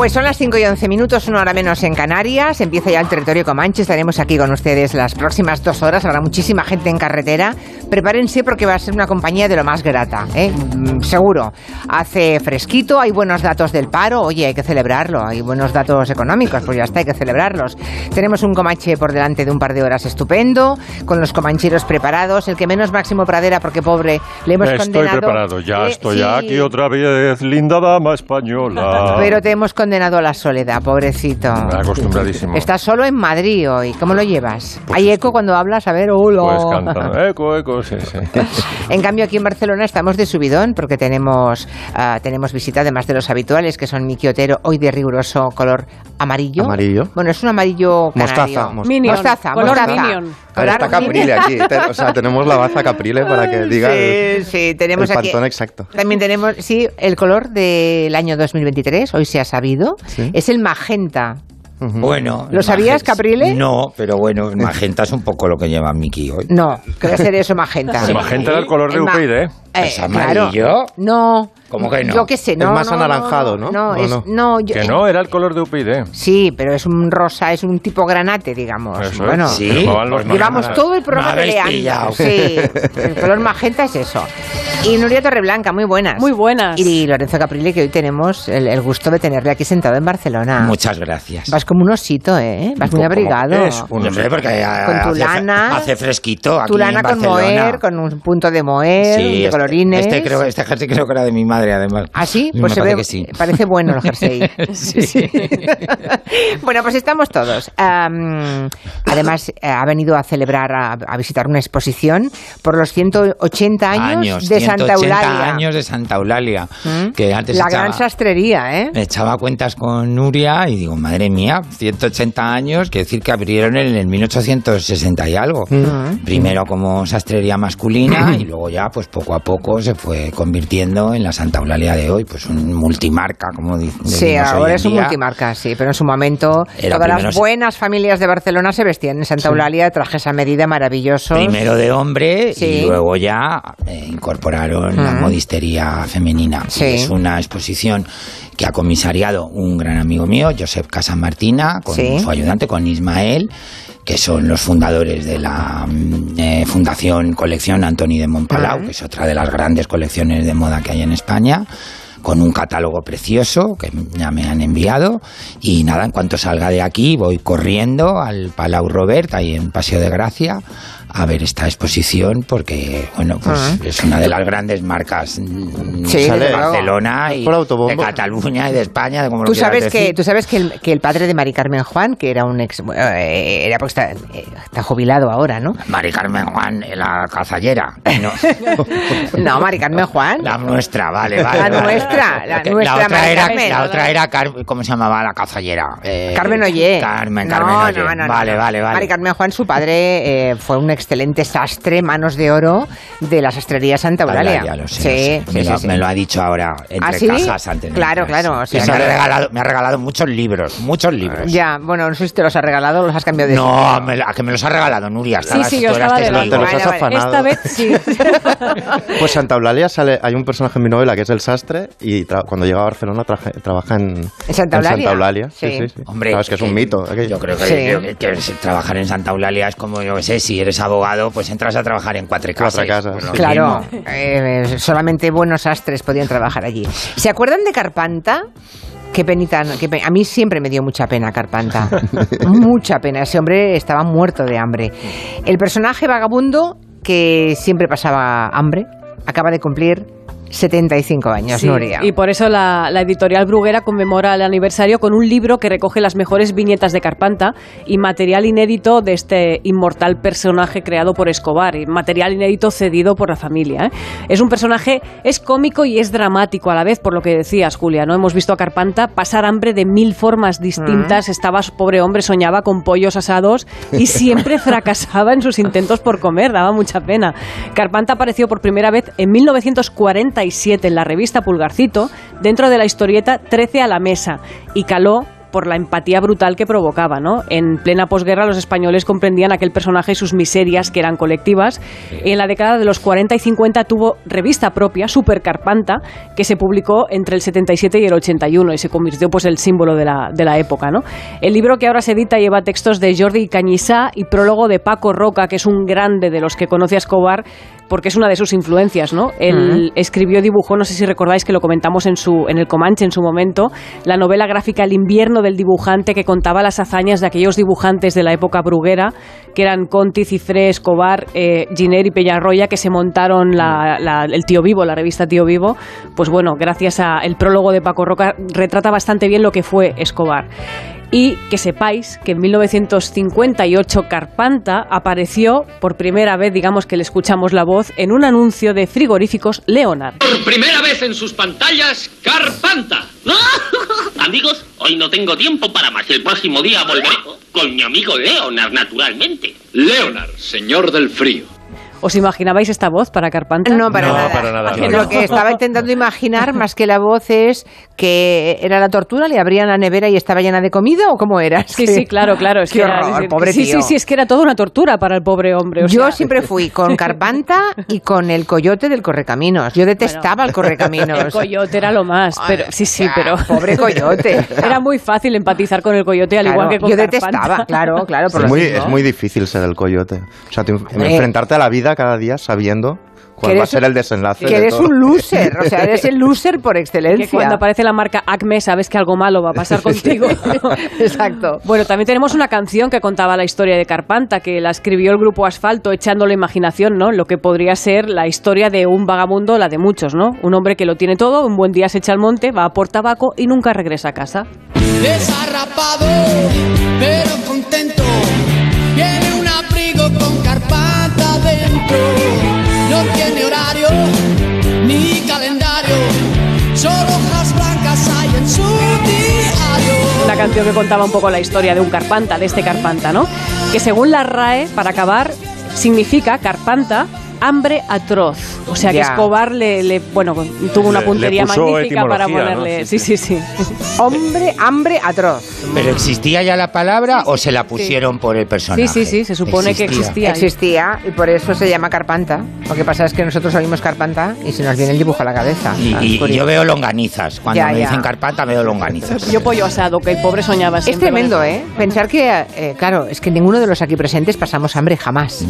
Pues son las 5 y 11 minutos, una hora menos en Canarias. Empieza ya el territorio Comanche. Estaremos aquí con ustedes las próximas dos horas. Habrá muchísima gente en carretera. Prepárense porque va a ser una compañía de lo más grata, ¿eh? Mm, seguro. Hace fresquito, hay buenos datos del paro. Oye, hay que celebrarlo. Hay buenos datos económicos, pues ya está, hay que celebrarlos. Tenemos un Comanche por delante de un par de horas estupendo, con los comancheros preparados. El que menos Máximo Pradera, porque pobre, le hemos Estoy condenado. preparado, ya Eh, estoy sí. aquí otra vez, linda dama española. Pero te hemos condenado a la soledad, pobrecito. Acostumbradísimo. Estás solo en Madrid hoy. ¿Cómo lo llevas? ¿Hay eco cuando hablas? A ver, hola. Pues canta. Eco, eco, sí, sí. En cambio, aquí en Barcelona estamos de subidón porque tenemos, ah, tenemos visita, además de los habituales, que son Miki Otero, hoy de riguroso color amarillo. Amarillo. Bueno, es un amarillo Mostaza, canario. mostaza. Minion, Mostaza, color mostaza. Minion. A ver, está. Caprile aquí. o sea, tenemos la baza Caprile para que diga Sí, el, sí, tenemos el aquí. pantón exacto. También tenemos, sí, el color del año 2023, hoy se ha sabido, Sí. es el magenta. Bueno. ¿Lo sabías, Caprile? No, pero bueno, magenta es un poco lo que lleva Miki hoy. No, que va a ser eso magenta. Magenta era el color de UPyD, ¿eh? ¿Es claro. amarillo? No. ¿Cómo que no? Yo qué sé, Es no. más no, anaranjado, ¿no? No, ¿O es, no? no, yo- Que no, era el color de UPyD. Sí, pero es un rosa, es un tipo granate, digamos. Eso bueno, es. Sí. Llevamos todo el programa peleando. Sí, el color magenta es eso. Y Nuria Torreblanca, muy buenas. Muy buenas. Y Lorenzo Caprile, que hoy tenemos el, el gusto de tenerle aquí sentado en Barcelona. Muchas gracias. Vas como un osito, ¿eh? Vas muy ¿Cómo abrigado. es? No sé, porque Con tu hace, lana. hace fresquito aquí Tu lana en con moher, con un punto de moher, Sí, de este- colorines. Este, creo, este jersey creo que era de mi madre, además. ¿Ah, sí? Me Pues se parece ve, que sí. parece bueno el jersey. Sí. bueno, pues estamos todos. Además, eh, ha venido a celebrar, a, a visitar una exposición por los 180 años, de Santa 180 Eulalia. años de Santa Eulalia. ¿Mm? Que antes La echaba- gran sastrería, ¿eh? Me echaba cuentas con Nuria y digo, madre mía, 180 años, quiere decir que abrieron en el 1860 y algo. Primero como sastrería masculina y luego ya, pues poco a poco se fue convirtiendo en la Santa Eulalia de hoy, pues un multimarca, como di- decimos Sí, ahora es un multimarca, sí, pero en su momento Era todas las buenas familias de Barcelona se vestían en Santa Eulalia de trajes a medida maravillosos. Primero de hombre Sí. y luego ya eh, incorporaron la Mm. modistería femenina. Sí. es una exposición que ha comisariado un gran amigo mío, Josep Casamartina, con Sí. su ayudante, con Ismael, que son los fundadores de la mm, eh, Fundación Colección Antoni de Montpalau, que es otra de las grandes colecciones de moda que hay en España con un catálogo precioso que ya me han enviado y nada, en cuanto salga de aquí voy corriendo al Palau Robert, ahí en Paseo de Gracia a ver esta exposición porque bueno pues Ah. es una de las grandes marcas mm, Sí, de. Barcelona y de Cataluña y de España de como Tú sabes que decir. tú sabes que el, que el padre de Mari Carmen Juan, que era un ex, eh, era porque está, eh, está jubilado ahora, ¿no? Mari Carmen Juan la cazallera no, No, Mari Carmen Juan. la nuestra vale vale La vale. nuestra, la Que nuestra la otra Mari era Carmen. la otra era Car- cómo se llamaba la cazallera Eh, Carmen Ollé. Carmen Carmen Ollé. no, no, no, vale vale vale Mari Carmen Juan, su padre, eh, fue un excelente sastre, manos de oro de la sastrería Santa Eulalia. Eulalia, lo sé, sí, lo sé. me, sí, lo, sí, me sí. lo ha dicho ahora entre ¿Ah, sí? cajas antes. de Claro, claro, sí. o sea, me, ha regalado, me ha regalado muchos libros, muchos libros. Ya, bueno, no sé si te los ha regalado o los has cambiado de No, me, a que me los ha regalado Nuria. Sí, Estabas, sí, yo estaba delante. Te los has afanado. Esta vez sí. Pues Santa Eulalia sale, hay un personaje en mi novela que es el sastre y cuando llega a Barcelona traje- trabaja en, ¿En Santa Eulalia? Eulalia. Sí, Sí. sí, sí. Hombre, Claro, es que es un mito. aquello. Yo creo que, que- que trabajar en Santa Eulalia es como, yo qué sé, si eres abogado, pues entras a trabajar en cuatro casas. Cuatro Pues. Claro, eh, solamente buenos astres podían trabajar allí. ¿Se acuerdan de Carpanta? Qué penita, qué pe- a mí siempre me dio mucha pena Carpanta. mucha pena. Ese hombre estaba muerto de hambre. El personaje vagabundo que siempre pasaba hambre acaba de cumplir 75 años, Sí, Nuria. Y por eso la, la editorial Bruguera conmemora el aniversario con un libro que recoge las mejores viñetas de Carpanta y material inédito de este inmortal personaje creado por Escobar, y material inédito cedido por la familia. ¿eh? Es un personaje, es cómico y es dramático a la vez, por lo que decías, Julia. ¿no? Hemos visto a Carpanta pasar hambre de mil formas distintas. Mm. Estaba, pobre hombre, soñaba con pollos asados y siempre fracasaba en sus intentos por comer, daba mucha pena. Carpanta apareció por primera vez en 1947 en la revista Pulgarcito, dentro de la historieta 13 a la mesa, y caló por la empatía brutal que provocaba, ¿no? En plena posguerra los españoles comprendían aquel personaje y sus miserias que eran colectivas. En la década de los 40 y 50 tuvo revista propia, Super Carpanta, que se publicó entre el 77 y el 81 y se convirtió pues el símbolo de la, de la época, ¿no? El libro que ahora se edita lleva textos de Jordi Cañizá y prólogo de Paco Roca, que es un grande de los que conoce a Escobar porque es una de sus influencias, ¿no? Él escribió, dibujó, no sé si recordáis que lo comentamos en su en el Comanche en su momento, la novela gráfica El invierno del dibujante que contaba las hazañas de aquellos dibujantes de la época bruguera, que eran Conti, Cifré, Escobar, eh, Giner y Peñarroya, que se montaron la- la- el Tío Vivo, la revista Tío Vivo. Pues bueno, gracias al prólogo de Paco Roca retrata bastante bien lo que fue Escobar. Y que sepáis que en 1958 Carpanta apareció por primera vez, digamos que le escuchamos la voz, en un anuncio de frigoríficos Leonard. Por primera vez en sus pantallas, Carpanta. Amigos, hoy no tengo tiempo para más. El próximo día volveré con mi amigo Leonard, naturalmente. Leonard, señor del frío. ¿Os imaginabais esta voz para Carpanta? No, para No, nada. para nada, no. Lo que estaba intentando imaginar, más que la voz, es que era la tortura, le abrían la nevera y estaba llena de comida, ¿o cómo era? Sí, sí, claro, claro. Es Qué que era- horror, es- pobre sí, tío. sí, sí, es que era toda una tortura para el pobre hombre. o Yo sea, siempre fui con Carpanta y con el coyote del Correcaminos. Yo detestaba el Correcaminos. El coyote era lo más, pero sí, sí, Ah, pero Pobre coyote. era muy fácil empatizar con el coyote al Claro, igual que con Yo Carpanta. detestaba, claro, claro. Por Es lo muy, es muy difícil ser el coyote. O sea, te- Hombre. enfrentarte a la vida cada día sabiendo cuál va a ser el desenlace. Que de eres todo. un loser, o sea, eres el loser por excelencia. Que cuando aparece la marca Acme sabes que algo malo va a pasar contigo. Exacto. Bueno, también tenemos una canción que contaba la historia de Carpanta, que la escribió el grupo Asfalto echando la imaginación, ¿no? Lo que podría ser la historia de un vagabundo, la de muchos, ¿no? Un hombre que lo tiene todo, un buen día se echa al monte, va a por tabaco y nunca regresa a casa. Desarrapado, pero contento. No tiene horario ni calendario. Solo hojas blancas hay en su diario. Una canción que contaba un poco la historia de un Carpanta, de este Carpanta, ¿no? Que según la RAE, para acabar, significa Carpanta hambre atroz. O sea que. Escobar le, le- bueno, tuvo una puntería magnífica para ponerle. Sí, Sí, sí, sí. Hombre, hambre atroz. ¿Pero existía ya la palabra o se la pusieron por el personaje? Sí, sí, sí, se supone que existía. Existía y por eso se llama Carpanta. Lo que pasa es que nosotros oímos Carpanta y se nos viene el dibujo a la cabeza. Y, Ah, y- y curioso. yo veo longanizas. Cuando Ya, me ya. dicen carpanta, veo longanizas. Yo pollo asado, que el pobre soñaba Es siempre. con tremendo. ¿eh? Pensar que, eh, claro, es que ninguno de los aquí presentes pasamos hambre jamás.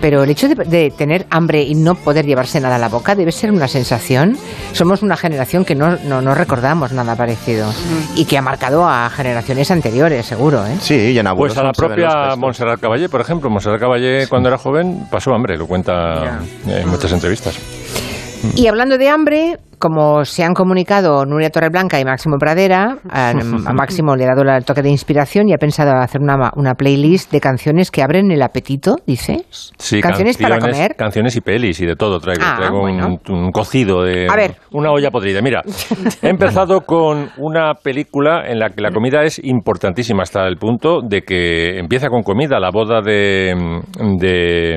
Pero el hecho de, de tener hambre y no poder llevarse nada a la boca debe ser una sensación. Somos una generación que no, no, no recordamos nada parecido y que ha marcado a generaciones anteriores, seguro, ¿eh? Sí, y en abuelos Pues a la propia. Montserrat Caballé, por ejemplo. Montserrat Caballé, cuando era joven, pasó hambre, lo cuenta en muchas entrevistas. Y hablando de hambre, como se han comunicado Nuria Torreblanca y Máximo Pradera, a, a Máximo le ha dado el toque de inspiración y ha pensado hacer una, una playlist de canciones que abren el apetito, dices. Sí, canciones, para comer. Canciones y pelis y de todo traigo. Ah, traigo un- bueno. un, cocido de A ver. una olla podrida. Mira, he empezado con una película en la que la comida es importantísima hasta el punto de que empieza con comida, la boda de, de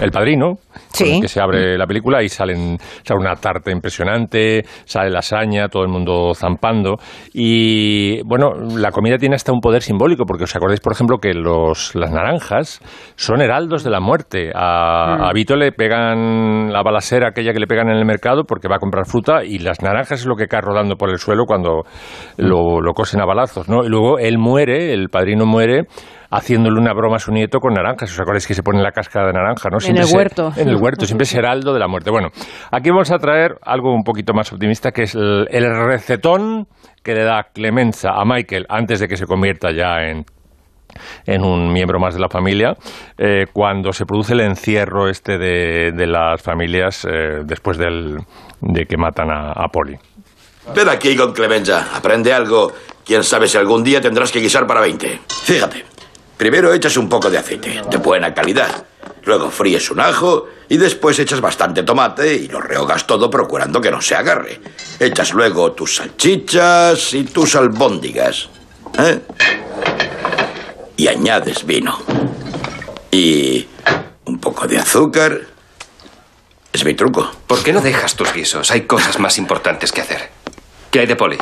El Padrino, Sí. que se abre la película y salen sale una tarta impresionante, sale lasaña, todo el mundo zampando y bueno, la comida tiene hasta un poder simbólico porque os acordáis, por ejemplo, que los, las naranjas son heraldos de la muerte. A, a Vito le pegan la balacera aquella que le pegan en el mercado porque va a comprar fruta y las naranjas es lo que cae rodando por el suelo cuando lo, lo cosen a balazos, ¿no? Y luego él muere, el padrino muere haciéndole una broma a su nieto con naranjas. ¿Os acordáis que se pone la cáscara de naranja, no? En el se- huerto. En el huerto, siempre es heraldo de la muerte. Bueno, aquí vamos a traer algo un poquito más optimista, que es el, el recetón que le da Clemenza a Michael antes de que se convierta ya en en un miembro más de la familia, eh, cuando se produce el encierro este de, de las familias eh, después del, de que matan a, a Poli. Ven aquí con Clemenza, aprende algo. Quién sabe si algún día tendrás que guisar para 20. Fíjate, primero echas un poco de aceite, de buena calidad. Luego fríes un ajo y después echas bastante tomate y lo rehogas todo procurando que no se agarre. Echas luego tus salchichas y tus albóndigas. ¿eh? Y añades vino. Y un poco de azúcar. Es mi truco. ¿Por qué no dejas tus guisos? Hay cosas más importantes que hacer. ¿Qué hay de Poli?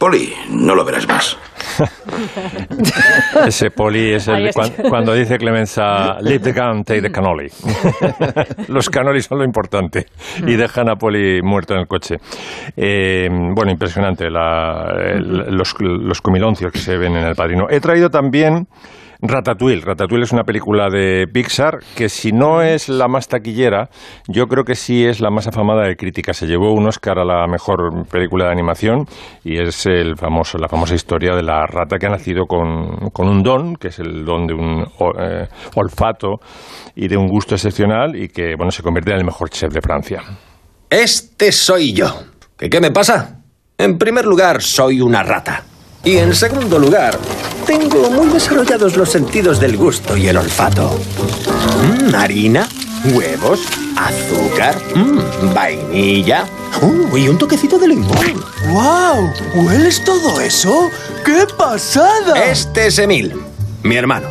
Poli, no lo verás más. Ese poli es el está. cuan- cuando dice Clemenza, leave the gun, take the cannoli. Los cannoli son lo importante y dejan a Poli muerto en el coche. Eh, bueno, impresionante la- el- los, los comiloncios que se ven en El Padrino. He traído también Ratatouille. Ratatouille es una película de Pixar que si no es la más taquillera, yo creo que sí es la más afamada de crítica. Se llevó un Oscar a la mejor película de animación y es el famoso, la famosa historia de la rata que ha nacido con, con un don, que es el don de un eh, olfato y de un gusto excepcional y que bueno se convierte en el mejor chef de Francia. Este soy yo. ¿Qué, qué me pasa? En primer lugar, soy una rata. Y en segundo lugar, tengo muy desarrollados los sentidos del gusto y el olfato. Mm, harina, huevos, azúcar, mm, vainilla uh, y un toquecito de limón. ¡Wow! ¿Hueles todo eso? ¡Qué pasada! Este es Emil, mi hermano.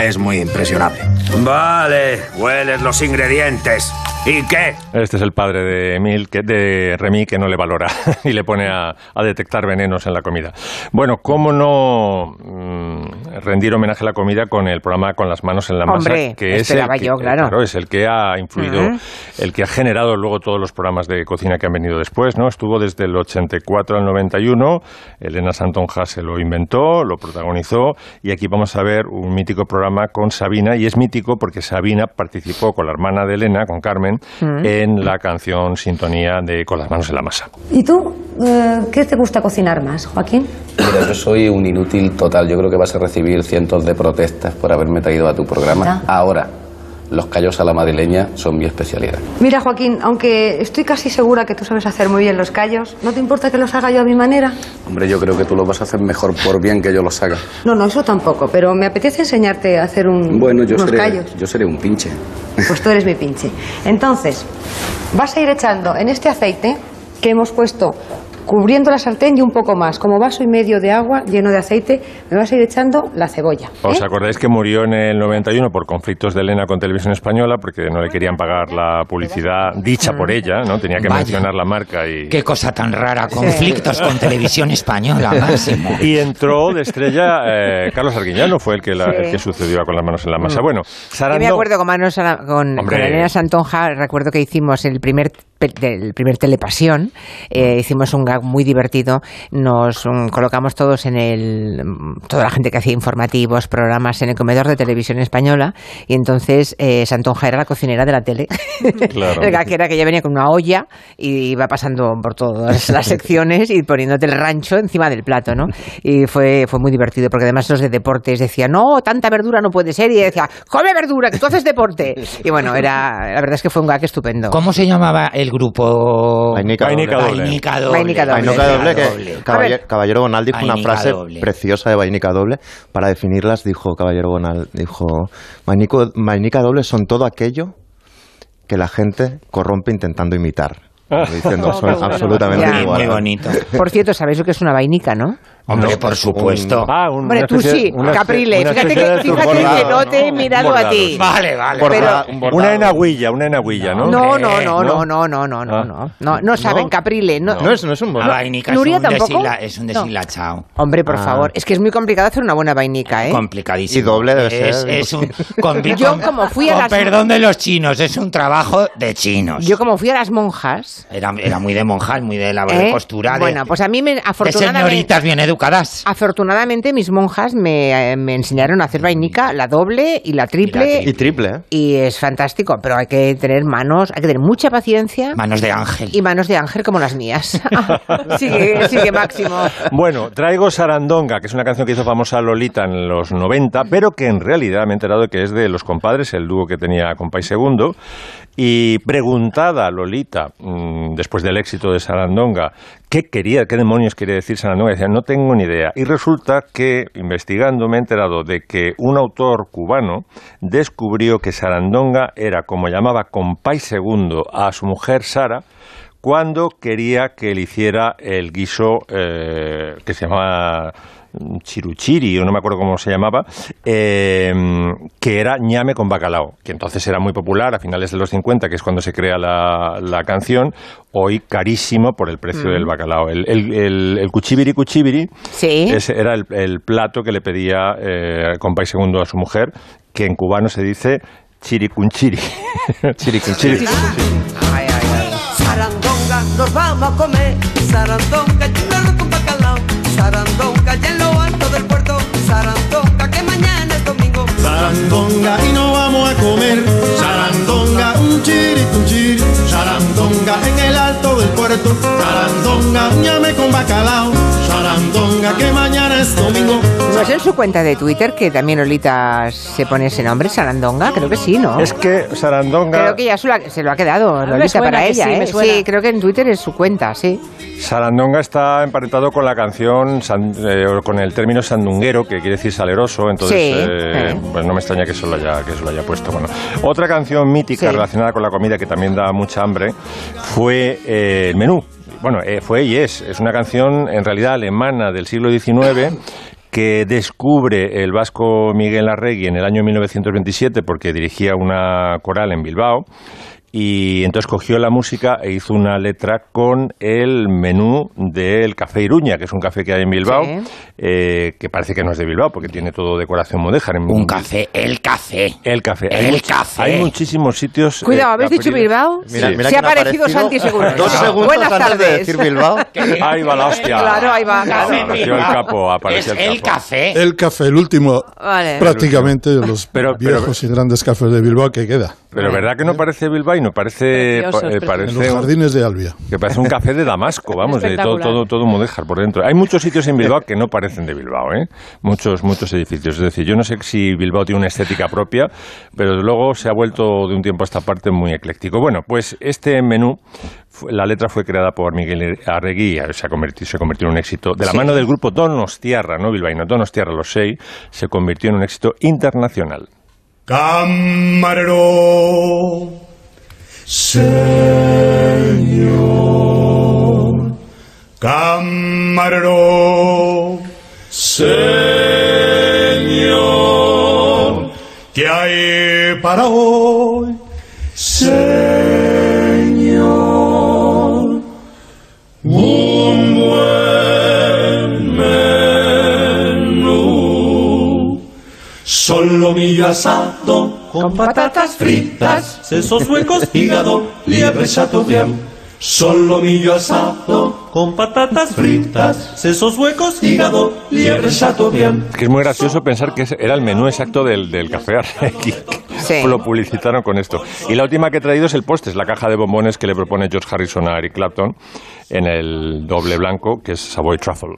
Es muy impresionable. Vale, hueles los ingredientes. ¿Y qué? Este es el padre de Emil, que, de Remy, que no le valora y le pone a, a detectar venenos en la comida. Bueno, ¿cómo no mm, rendir homenaje a la comida con el programa Con las manos en la masa? Hombre, que es el que, yo, claro. es el que ha influido, Ujú. el que ha generado luego todos los programas de cocina que han venido después, ¿no? Estuvo desde el 84 al 91, Elena Santonja se lo inventó, lo protagonizó, y aquí vamos a ver un mítico programa con Sabina, y es mítico porque Sabina participó con la hermana de Elena, con Carmen, Mm. en la canción Sintonía de Con las manos en la masa. ¿Y tú? eh, ¿Qué te gusta cocinar más, Joaquín? Mira, yo soy un inútil total. Yo creo que vas a recibir cientos de protestas por haberme traído a tu programa. Ahora, los callos a la madrileña son mi especialidad. Mira, Joaquín, aunque estoy casi segura que tú sabes hacer muy bien los callos, ¿no te importa que los haga yo a mi manera? Hombre, yo creo que tú lo vas a hacer mejor por bien que yo los haga. No, no, eso tampoco, pero me apetece enseñarte a hacer un, Bueno, yo unos seré, callos. yo seré un pinche. Pues tú eres mi pinche. Entonces, vas a ir echando en este aceite que hemos puesto cubriendo la sartén y un poco más, como vaso y medio de agua lleno de aceite, me vas a ir echando la cebolla. ¿Os acordáis que murió en el 91 por conflictos de Elena con Televisión Española porque no le querían pagar la publicidad dicha por ella, ¿no? Tenía que Vaya. mencionar la marca y... Qué cosa tan rara, conflictos con televisión española, máximo. Y entró de estrella eh, Carlos Arguiñano, fue el que, la- Sí. el que sucedió con las manos en la masa. Mm. Bueno, Yo me acuerdo con, Manos a la- con, Elena Santonja, recuerdo que hicimos el primer, del primer Telepasión, eh, hicimos un gag muy divertido, nos mm, colocamos todos en el, mm, toda la gente que hacía informativos, programas en el comedor de televisión española, y entonces eh, Santonja era la cocinera de la tele. Claro. el gag era que ella venía con una olla y iba pasando por todas las secciones y poniéndote el rancho encima del plato, ¿no? Y fue, fue muy divertido porque además los de deportes decían, no, tanta verdura no puede ser. Y decía, come verdura, que tú haces deporte. Y bueno, era, la verdad es que fue un gag estupendo. ¿Cómo se llamaba el grupo? Vainica Vainica doble. doble. Vainica doble. Vainica doble. Vainica doble, que doble. Caballero, Caballero Bonal dijo una Vainica frase doble. preciosa de Vainica doble. Para definirlas, dijo Caballero Bonal, dijo, Vainico- Vainica doble son todo aquello que la gente corrompe intentando imitar. Diciendo, son absolutamente muy bonito. Por cierto, ¿sabéis lo que es una vainica, no? Hombre, por supuesto. Ah, un- Hombre, tú especie- sí, Caprile. una Fíjate que, de fíjate bordado, que no te he mirado a ti. Vale, vale. Borda- Pero- un. Una enagüilla, una enagüilla, ¿no? No, no, no, ¿no? no, no, no, no, no, Ah. no, no, no saben, Caprile. No, No es, no es un La bordado. vainica ¿Nuria es un, tampoco? es un No. deshilachado. Hombre, por Ah. favor, es que es muy complicado hacer una buena vainica, ¿eh? Complicadísimo. Y doble debe es, ser. Es un, con, Yo con- como fui a las- perdón de los chinos, es un trabajo de chinos. Yo como fui a las monjas, Era, era muy de monjas, muy de labor de ¿eh? costura. de- bueno, pues a mí me, de afortunadamente, señoritas bien educadas. Afortunadamente mis monjas me, eh, me enseñaron a hacer vainica, la doble y la triple. Y triple, ¿eh? Y es fantástico, pero hay que tener manos, hay que tener mucha paciencia Manos de ángel. y manos de ángel como las mías. sigue, sigue Máximo. Bueno, traigo Sarandonga, que es una canción que hizo famosa Lolita en los 90, pero que en realidad me he enterado de que es de Los Compadres, el dúo que tenía Compay Segundo. Y preguntada Lolita, mm, después del éxito de Sarandonga, ¿qué quería, qué demonios quería decir Sarandonga? Decía, no tengo ni idea. Y resulta que, investigando, me he enterado de que un autor cubano descubrió que Sarandonga era, como llamaba Compay Segundo a su mujer Sara, cuando quería que le hiciera el guiso eh, que se llamaba chiruchiri, o no me acuerdo cómo se llamaba, eh, que era ñame con bacalao, que entonces era muy popular a finales de los 50, que es cuando se crea la, la canción, hoy carísimo por el precio Mm. del bacalao. El, el, el, el cuchibiri cuchibiri Sí. ese era el, el plato que le pedía eh, Compay Segundo a su mujer, que en cubano se dice chiricunchiri. chiricunchiri. Sarandonga, nos vamos a comer. Sarandonga, con bacalao. Sarandonga, del puerto. Sarandonga, que mañana es domingo. Sarandonga y no vamos a comer. Sarandonga, un chiri, un chiri. Sarandonga en el alto del puerto. Sarandonga, ñame con bacalao. Sarandonga, que mañana es domingo. ¿No es en su cuenta de Twitter que también Lolita se pone ese nombre, Sarandonga? Creo que sí, ¿no? Es que Sarandonga... Creo que ya se lo ha, se lo ha quedado me Lolita suena para ella, sí, ¿eh? Sí, creo que en Twitter es su cuenta, sí. Sarandonga está emparentado con la canción, san- eh, con el término sandunguero, que quiere decir saleroso, entonces Sí, eh, eh. pues no me extraña que eso, lo haya, que eso lo haya puesto. Bueno, otra canción mítica Sí. relacionada con la comida que también da mucha hambre fue eh, el menú. Bueno, eh, fue y es, es una canción en realidad alemana del siglo XIX que descubre el vasco Miguel Arregui en el año 1927 porque dirigía una coral en Bilbao y entonces cogió la música e hizo una letra con el menú del Café Iruña, que es un café que hay en Bilbao, Sí. eh, que parece que no es de Bilbao porque tiene todo decoración mudéjar. En- Un café, el café. El café. El hay café. Hay muchísimos sitios. Cuidado, eh, ¿habéis dicho. Bilbao? Mira, mira Se ha aparecido. Santi seguro. Dos segundos Buenas antes de tardes. decir Bilbao. Ahí va la hostia. Claro, ahí va. Apareció el capo, apareció Es el el capo. café. El café, el último, Vale. prácticamente de los Pero- pero- viejos y grandes cafés de Bilbao que queda. Pero ¿verdad que no parece bilbaíno? Parece, eh. En los jardines de Albia. que parece un café de Damasco, vamos, de todo, todo, todo mudéjar por dentro. Hay muchos sitios en Bilbao que no parecen de Bilbao, ¿eh? Muchos, muchos edificios. Es decir, yo no sé si Bilbao tiene una estética propia, pero luego se ha vuelto de un tiempo a esta parte muy ecléctico. Bueno, pues este menú, la letra fue creada por Miguel Arregui, y se ha convertido, se convirtió en un éxito. De la Sí. mano del grupo Donostiarra, no bilbaíno, Donostiarra, los seis, se convirtió en un éxito internacional. Camarero, señor. Camarero, señor. ¿Qué hay para hoy, señor? Un buen menú. Solo mi asado con patatas fritas, sesos huecos, hígado, liebre chateaubriand. Solo millo asado con patatas fritas, sesos huecos, hígado, liebre chateaubriand. Que es muy gracioso pensar que era el menú exacto del, del café Arregui. Sí. Lo publicitaron con esto. Y la última que he traído es el postre, es la caja de bombones que le propone George Harrison a Eric Clapton en el doble blanco, que es Savoy Truffle.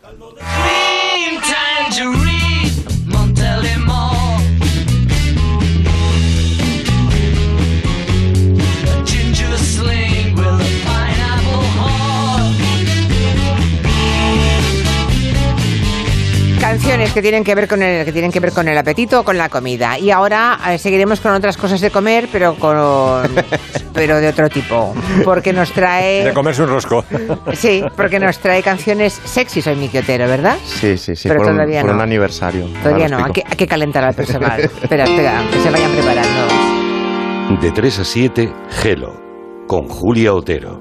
Canciones que tienen que ver con el que tienen que ver con el apetito o con la comida. Y ahora eh, seguiremos con otras cosas de comer, pero con pero de otro tipo, porque nos De trae comerse un rosco. sí, porque nos trae canciones sexy soy Miki Otero, ¿verdad? Sí, sí, sí, Pero por, un, todavía por no. un aniversario. Todavía no, hay que, hay que calentar al personal. espera, espera, que se vayan preparando. De 3 a 7, Gelo, con Julia Otero.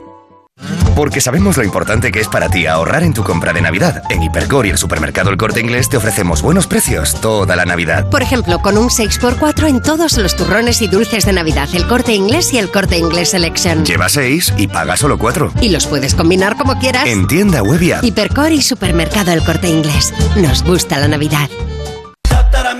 Porque sabemos lo importante que es para ti ahorrar en tu compra de Navidad. En Hipercor y el supermercado El Corte Inglés te ofrecemos buenos precios toda la Navidad. Por ejemplo, con un 6x4 en todos los turrones y dulces de Navidad, el corte inglés y el corte inglés Selection. Lleva 6 y paga solo 4. Y los puedes combinar como quieras. En tienda web y app. Hipercor y supermercado El corte inglés. Nos gusta la Navidad.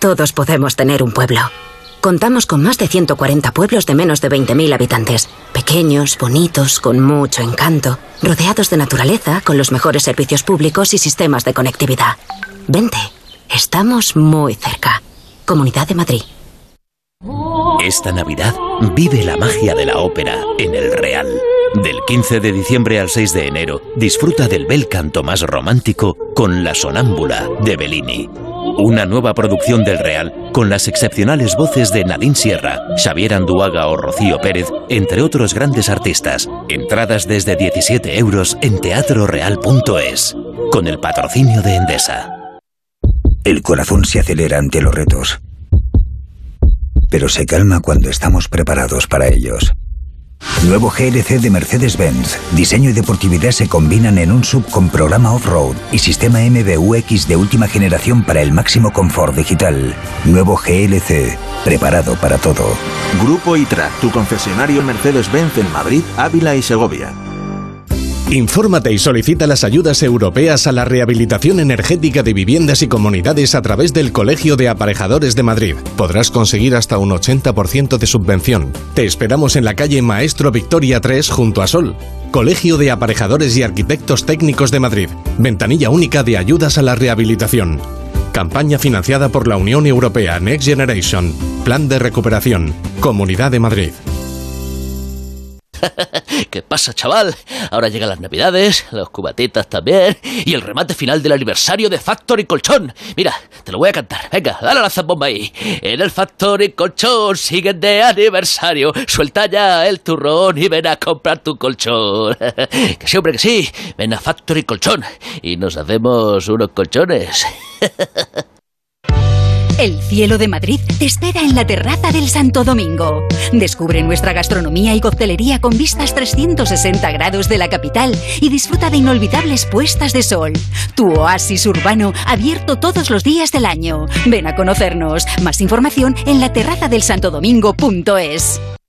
todos podemos tener un pueblo. Contamos con más de 140 pueblos de menos de 20.000 habitantes, pequeños, bonitos, con mucho encanto, rodeados de naturaleza, con los mejores servicios públicos y sistemas de conectividad. Vente, estamos muy cerca. Comunidad de Madrid. Esta Navidad vive la magia de la ópera en el Real. Del 15 de diciembre al 6 de enero, disfruta del bel canto más romántico con La Sonámbula de Bellini. Una nueva producción del Real con las excepcionales voces de Nadine Sierra, Xavier Anduaga o Rocío Pérez, entre otros grandes artistas. Entradas desde 17 euros en teatroreal.es. Con el patrocinio de Endesa. El corazón se acelera ante los retos, pero se calma cuando estamos preparados para ellos. Nuevo GLC de Mercedes-Benz. Diseño y deportividad se combinan en un sub con programa off-road y sistema MBUX de última generación para el máximo confort digital. Nuevo GLC, preparado para todo. Grupo ITRA, tu concesionario Mercedes-Benz en Madrid, Ávila y Segovia. Infórmate y solicita las ayudas europeas a la rehabilitación energética de viviendas y comunidades a través del Colegio de Aparejadores de Madrid. Podrás conseguir hasta un 80% de subvención. Te esperamos en la calle Maestro Victoria 3 junto a Sol. Colegio de Aparejadores y Arquitectos Técnicos de Madrid. Ventanilla única de ayudas a la rehabilitación. Campaña financiada por la Unión Europea Next Generation. Plan de recuperación. Comunidad de Madrid. ¿Qué pasa, chaval? Ahora llegan las navidades, los cubatitas también, y el remate final del aniversario de Factory Colchón. Mira, te lo voy a cantar. Venga, dale la zambomba ahí. En el Factory Colchón siguen de aniversario. Suelta ya el turrón y ven a comprar tu colchón. que sí, hombre, que sí. Ven a Factory Colchón y nos hacemos unos colchones. El cielo de Madrid te espera en la terraza del Santo Domingo. Descubre nuestra gastronomía y coctelería con vistas 360 grados de la capital y disfruta de inolvidables puestas de sol. Tu oasis urbano abierto todos los días del año. Ven a conocernos. Más información en la terraza del santodomingo.es.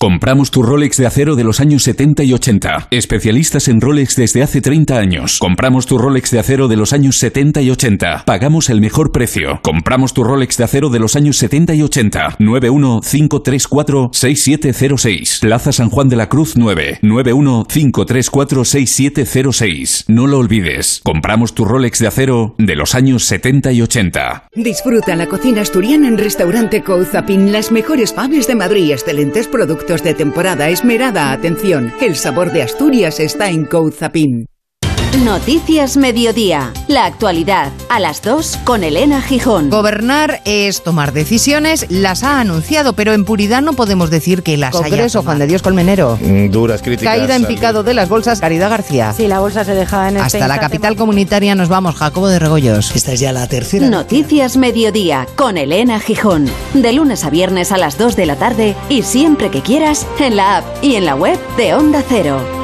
Compramos tu Rolex de acero de los años 70 y 80. Especialistas en Rolex desde hace 30 años. Compramos tu Rolex de acero de los años 70 y 80. Pagamos el mejor precio. Compramos tu Rolex de acero de los años 70 y 80. 915346706. Plaza San Juan de la Cruz 9. 915346706. No lo olvides. Compramos tu Rolex de acero de los años 70 y 80. Disfruta la cocina asturiana en Restaurante Couzapin. Las mejores faves de Madrid y excelentes productos de temporada. Esmerada atención. El sabor de Asturias está en Couzapin. Noticias Mediodía. La actualidad a las 2 con Elena Gijón. Gobernar es tomar decisiones, las ha anunciado, pero en puridad no podemos decir que las haya Congreso, tomado. Juan de Dios Colmenero. Mm, Duras críticas. Caída en al- picado de las bolsas, Caridad García. Sí, la bolsa se deja en Hasta la capital comunitaria nos vamos, Jacobo de Regoyos. Esta es ya la tercera. Noticias Mediodía con Elena Gijón. De lunes a viernes a las 2 de la tarde y siempre que quieras en la app y en la web de Onda Cero.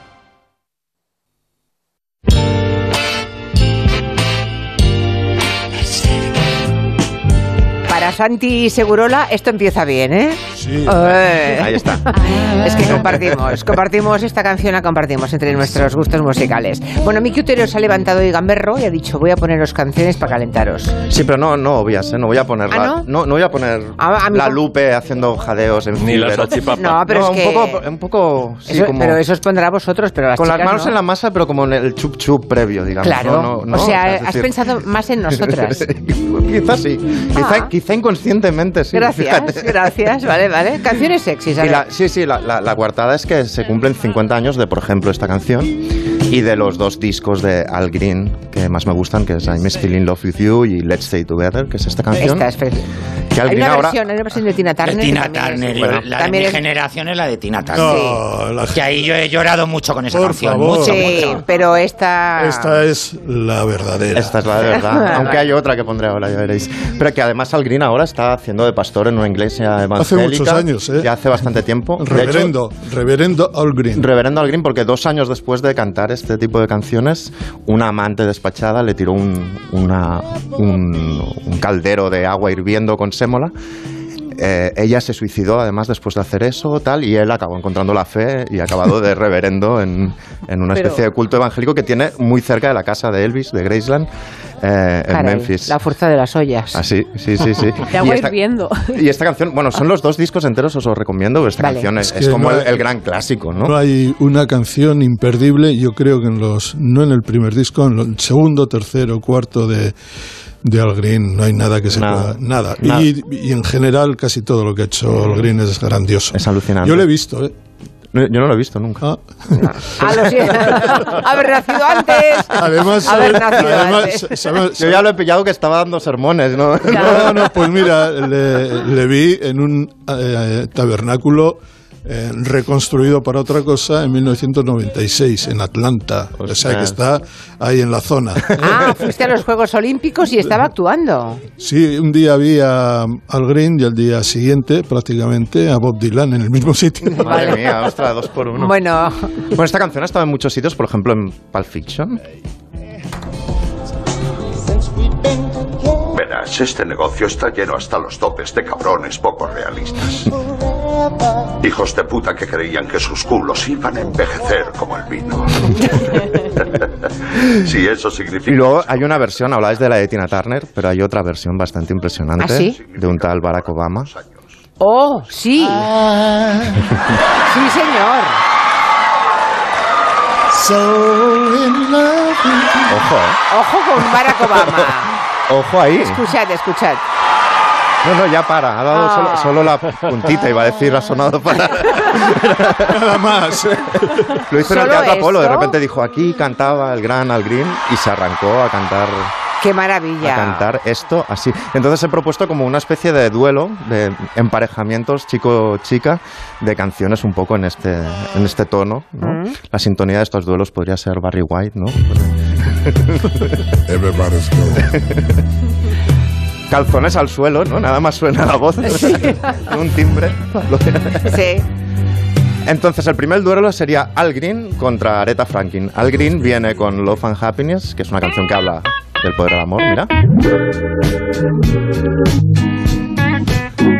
Para Santi Segurola, esto empieza bien, ¿eh? Sí. Eh. Ahí está. Es que compartimos, compartimos esta canción, la compartimos entre nuestros gustos musicales. Bueno, Miki Utero se ha levantado y gamberro y ha dicho, voy a poneros canciones para calentaros. Sí, pero no, no obvias, ¿eh? No voy a poner ¿Ah, la, no? no voy a poner A- a mí la Lupe haciendo jadeos en Ni la salchipapa. No, pero es un que- Poco, un poco, sí, Eso- como... Pero eso os pondrá a vosotros, pero las con las manos no. en la masa, pero como en el chup chup previo, digamos. Claro, ¿no? No, no, o sea, has decir- pensado más en nosotras. quizás sí, quizá, Ah. quizá inconscientemente sí. Gracias, fíjate. gracias, vale, vale. Canciones sexys, a Y ver. la- sí, sí, la, la, la coartada es que se cumplen 50 años de, por ejemplo, esta canción y de los dos discos de Al Green que más me gustan, que es I'm Still in Love with You y Let's Stay Together, que es esta canción. Esta es que Al Hay una ahora... versión, hay una versión de Tina Turner. De Tina Turner, bueno, la de mi es- generación es la de Tina Turner. No, la- Que ahí yo he llorado mucho con esa Por canción. favor. Mucho, Sí, mucho. pero esta... Esta es la verdadera. Esta es la de verdad. Aunque hay otra que pondré ahora, ya veréis. Pero que además Al Green ahora está haciendo de pastor en una iglesia evangélica. muchos años, ¿eh? Ya hace bastante tiempo. De hecho, Reverendo, reverendo Al Green. Reverendo Al Green, porque dos años después de cantar este tipo de canciones, una amante despachada le tiró un, una- un, un caldero de agua hirviendo con sémola. Eh, ella se suicidó además después de hacer eso tal y él acabó encontrando la fe y ha acabado de reverendo en, en una Pero- especie de culto evangélico que tiene muy cerca de la casa de Elvis de Graceland eh, en Caray, Memphis. La fuerza de las ollas. Así, sí, sí, sí. De agua Y esta- hirviendo. Y esta canción, bueno, son los dos discos enteros, os los recomiendo, pero esta Vale. canción es, Es que es como no el, hay- el gran clásico, ¿no? No hay una canción imperdible, yo creo que en los, no en el primer disco, en el segundo, tercero, cuarto de, de Al Green, no hay nada que se Nada. pueda, nada. Nada. Y, y en general casi todo lo que ha hecho Al Green es grandioso. Es alucinante. Yo lo he visto, ¿eh? No, Yo no lo he visto nunca. Ah, lo siento. Haber nacido antes. Además, nacido Además, antes. ¿sabes? Yo ya lo he pillado que estaba dando sermones, ¿no? No, no, pues mira, le, le vi en un eh, tabernáculo eh, reconstruido para otra cosa en 1996 en Atlanta. O sea que está ahí en la zona. Ah, fuiste a los Juegos Olímpicos y estaba actuando. Sí, un día vi a Al Green y al día siguiente prácticamente a Bob Dylan en el mismo sitio. Madre mía, ostras, dos por uno. Bueno. Bueno, esta canción ha estado en muchos sitios, por ejemplo en Pulp Fiction. Verás, este negocio está lleno hasta los topes de cabrones poco realistas. Hijos de puta que creían que sus culos iban a envejecer como el vino. si eso Y significa... luego hay una versión, habláis de la de Tina Turner, pero hay otra versión bastante impresionante ¿Ah, sí? de un tal Barack Obama. Oh, sí. Sí, señor. Ojo, ¿eh? Ojo con Barack Obama. Ojo ahí. Escuchad, escuchad. No, no, ya para. Ha dado Ah. solo, solo la puntita, iba a decir, ha sonado para. Nada más. Lo hizo en el ¿Solo Teatro Apolo, de repente dijo, aquí cantaba el gran Al Green y se arrancó a cantar, Qué a maravilla. cantar esto así. Entonces he propuesto como una especie de duelo, de emparejamientos chico-chica, de canciones un poco en este, en este tono. ¿no? Mm. La sintonía de estos duelos podría ser Barry White, ¿no? Everybody's Calzones al suelo, ¿no? Nada más suena la voz. un timbre. Sí. Entonces, el primer duelo sería Al Green contra Aretha Franklin. Al Green viene con Love and Happiness, que es una canción que habla del poder del amor, mira.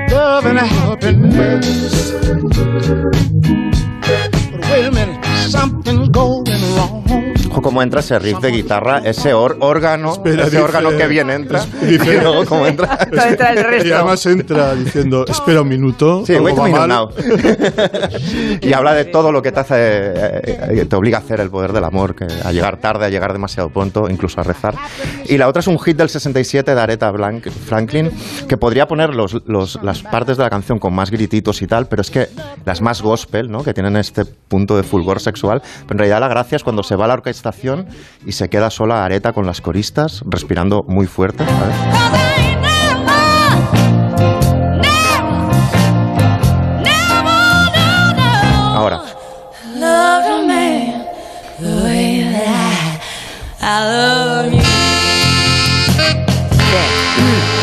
Love and happiness. But wait a minute, something going wrong. Cómo entra ese riff de guitarra, ese or- órgano, Espera, ese dice- órgano que bien entra. dice- y luego cómo entra. Entra el resto. Y además entra diciendo, espera un minuto. Sí, wait a minute mal". now. y habla de todo lo que te hace, eh, eh, te obliga a hacer el poder del amor, que a llegar tarde, a llegar demasiado pronto, incluso a rezar. Y la otra es un hit del 67 de Aretha Blank- Franklin, que podría poner los, los- las partes de la canción con más grititos y tal, pero es que las más gospel, ¿no? que tienen este punto de fulgor sexual, pero en realidad la gracia es cuando se va a la y se queda sola Aretha con las coristas, respirando muy fuerte. Ahora.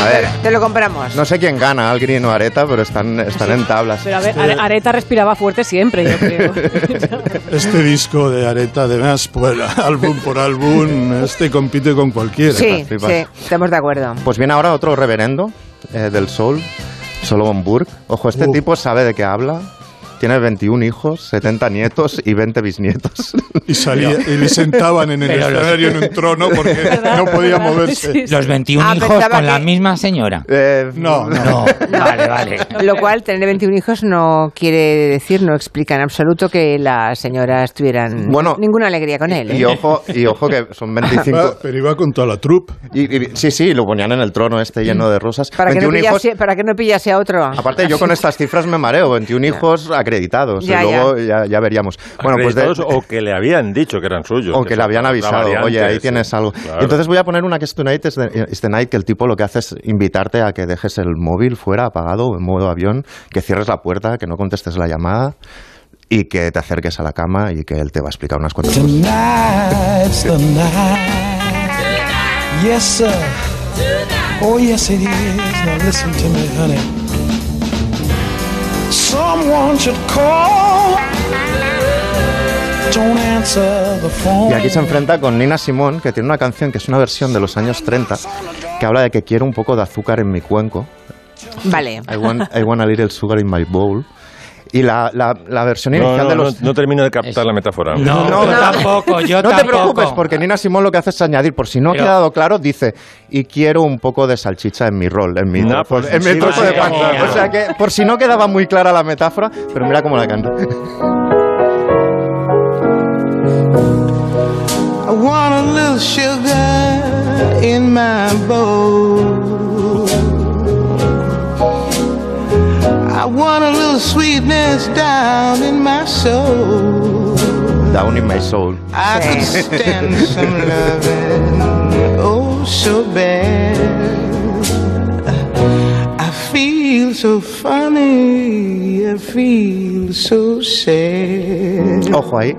A ver, Te lo compramos. no sé quién gana, Algrin o Areta, pero están, están en tablas. Pero a ver, Are- Areta respiraba fuerte siempre, yo creo. Este disco de Areta, además, pues, álbum por álbum, este compite con cualquiera. Sí, flipas. sí, estamos de acuerdo. Pues viene ahora otro reverendo eh, del soul, Solomon Burke. Ojo, este Uh. tipo sabe de qué habla. Tiene 21 hijos, 70 nietos y 20 bisnietos. Y, salía, y le sentaban en el Pero los- escenario en un trono porque no podía moverse. Los 21 Ah, hijos con la que- misma señora. Eh, No, no. No, vale, vale. Lo cual, tener 21 hijos no quiere decir, no explica en absoluto que las señoras tuvieran Bueno, ninguna alegría con él. ¿eh? Y ojo, y ojo que son Ah, 25. Pero iba con toda la troupe. Y, y- sí, sí, lo ponían en el trono este lleno de rosas. para, que no 21 hijos. pillase, para que no pillase a otro. Aparte, yo con estas cifras me mareo. 21 hijos acreditados. Ya, y luego ya, ya veríamos. Bueno, pues de, o que le habían dicho que eran suyos. o que le habían avisado, variante, oye, ahí sí. tienes algo. Claro. Entonces voy a poner una que es Tonight is the, is the Night, que el tipo lo que hace es invitarte a que dejes el móvil fuera apagado, en modo avión, que cierres la puerta, que no contestes la llamada y que te acerques a la cama y que él te va a explicar unas cuantas cosas. Tonight's the night. Yes, sir. Oh, yes, it is. Now listen to me, honey. Y aquí se enfrenta con Nina Simón, que tiene una canción que es una versión de los años 30, que habla de que quiero un poco de azúcar en mi cuenco. Vale. I want, I want a little sugar in my bowl. Y la, la, la versión No, inicial no, de no, los... no termino de captar la metáfora. No, yo tampoco, yo no te tampoco. preocupes, porque Nina Simón lo que hace es añadir, por si no Pero- ha quedado claro, dice, y quiero un poco de salchicha en mi rol, en mi, No, trozo- pues en mi sí, trozo de sí, pan. sí. O sea que, por si no quedaba muy clara la metáfora, pero mira cómo la canta. I want a little sugar in my bowl. I want a little sweetness down in my soul. Down in my soul. I could stand some loving, oh so bad. Ojo ahí.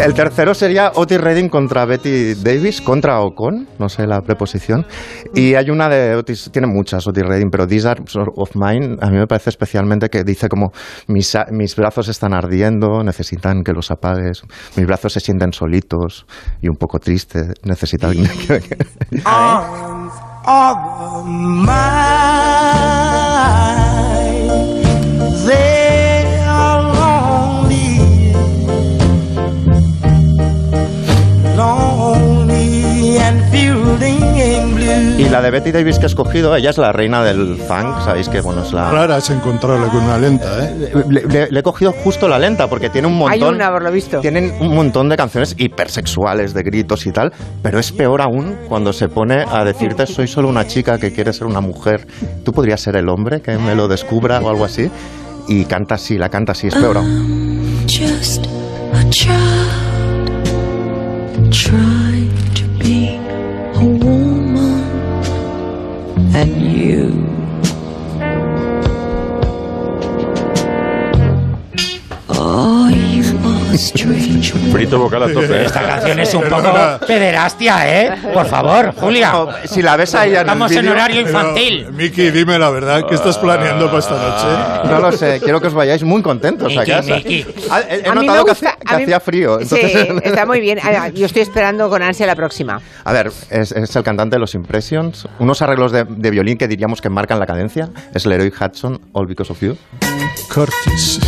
El tercero sería Otis Redding contra Betty Davis, contra o con, no sé la preposición. Y hay una de Otis, tiene muchas Otis Redding, pero These Are of Mine, a mí me parece especialmente que dice como mis, mis brazos están ardiendo, necesitan que los apagues, mis brazos se sienten solitos y un poco tristes, necesitan que... life. Y la de Betty Davis que he escogido, ella es la reina del funk, sabéis que bueno, es la... Rara es encontrarla con una lenta, ¿eh? Le, le- le he cogido justo la lenta porque tiene un Hay montón. una, por lo visto. Tienen un montón de canciones hipersexuales, de gritos y tal, pero es peor aún cuando se pone a decirte soy solo una chica que quiere ser una mujer. Tú podrías ser el hombre que me lo descubra o algo así. Y canta así, la canta así, es peor aún. Just a child trying and you. Frito vocal a tope. Esta canción es un poco pederastia, ¿eh? Por favor, Julia. Si la ves a ella en el Estamos en horario Pero, infantil. Miki, dime la verdad, ¿qué estás planeando para esta noche? No lo sé, quiero que os vayáis muy contentos a Miki, casa. Miki. Ah, He, notado que, gusta- hacía- que a mí- hacía frío. entonces- Sí, está muy bien. Yo estoy esperando con ansia la próxima. A ver, es, es el cantante de los Impressions. Unos arreglos de, de violín que diríamos que marcan la cadencia. Es Leroy Hudson, All Because of You. Curtis.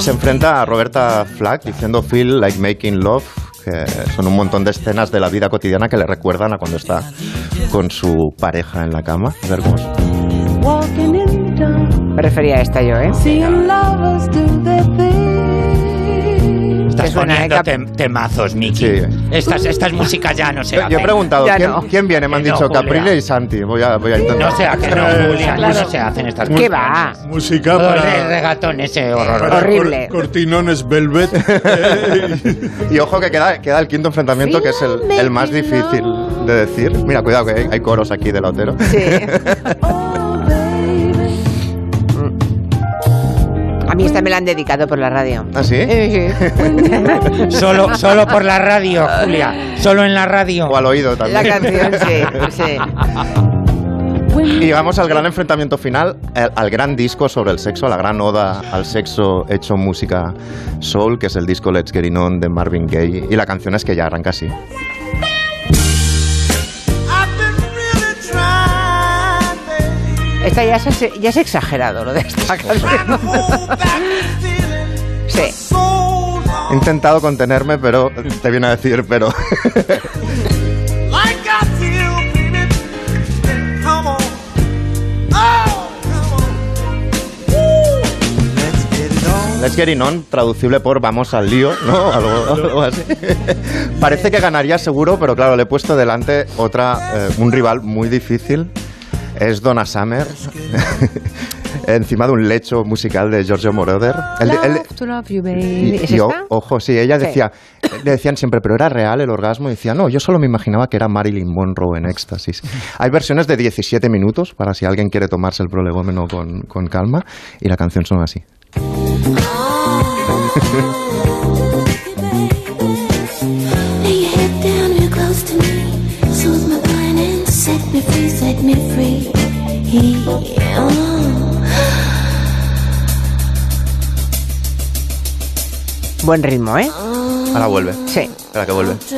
Se enfrenta a Roberta Flack diciendo Feel like making love, que son un montón de escenas de la vida cotidiana que le recuerdan a cuando está con su pareja en la cama. A ver cómo es. Prefería esta yo, ¿eh? Estás Te suena, poniendo ¿eh, tem- temazos, Miki. Sí. Estas, estas músicas ya no se Yo, hacen. yo he preguntado, ¿quién, no. quién viene? Me han Que no, dicho Julia. Capriles y Santi. Voy a, voy a intentar. No sea que no, Eh, Julia, claro. no se hacen estas ¿Qué músicas. va? Música Todo el para, regatón ese horror. para Horrible. cor- cortinones velvet. Y ojo que queda, queda el quinto enfrentamiento, que es el, el más difícil de decir. Mira, cuidado, que hay, hay coros aquí del Otero. A mí esta me la han dedicado por la radio. ¿Ah, sí? Solo, solo por la radio, Julia. Solo en la radio. O al oído La también. canción, sí, sí. Y llegamos al gran enfrentamiento final, al, al gran disco sobre el sexo, a la gran oda al sexo hecho música soul, que es el disco Let's Get It On de Marvin Gaye. Y la canción es que ya arranca así. Esta ya es, ya es exagerado lo de esta canción. Sí. He intentado contenerme, pero te viene a decir, pero... Let's Get It On, traducible por vamos al lío, ¿no? Algo, algo así. Parece que ganaría seguro, pero claro, le he puesto delante otra, eh, un rival muy difícil. Es Donna Summer, encima de un lecho musical de Giorgio Moroder. El de- el de- Love to love you, baby. ¿Es y o- esta? ojo, sí, ella Sí. decía, le decían siempre, pero era real el orgasmo. Y decía, no, yo solo me imaginaba que era Marilyn Monroe en éxtasis. Hay versiones de 17 minutos para si alguien quiere tomarse el prolegómeno con, con calma. Y la canción son así. Lay your head down real close to me. Soothe my mind and set me free, set me free. Buen ritmo, ¿eh? Ahora vuelve. Sí. Espera que vuelve. To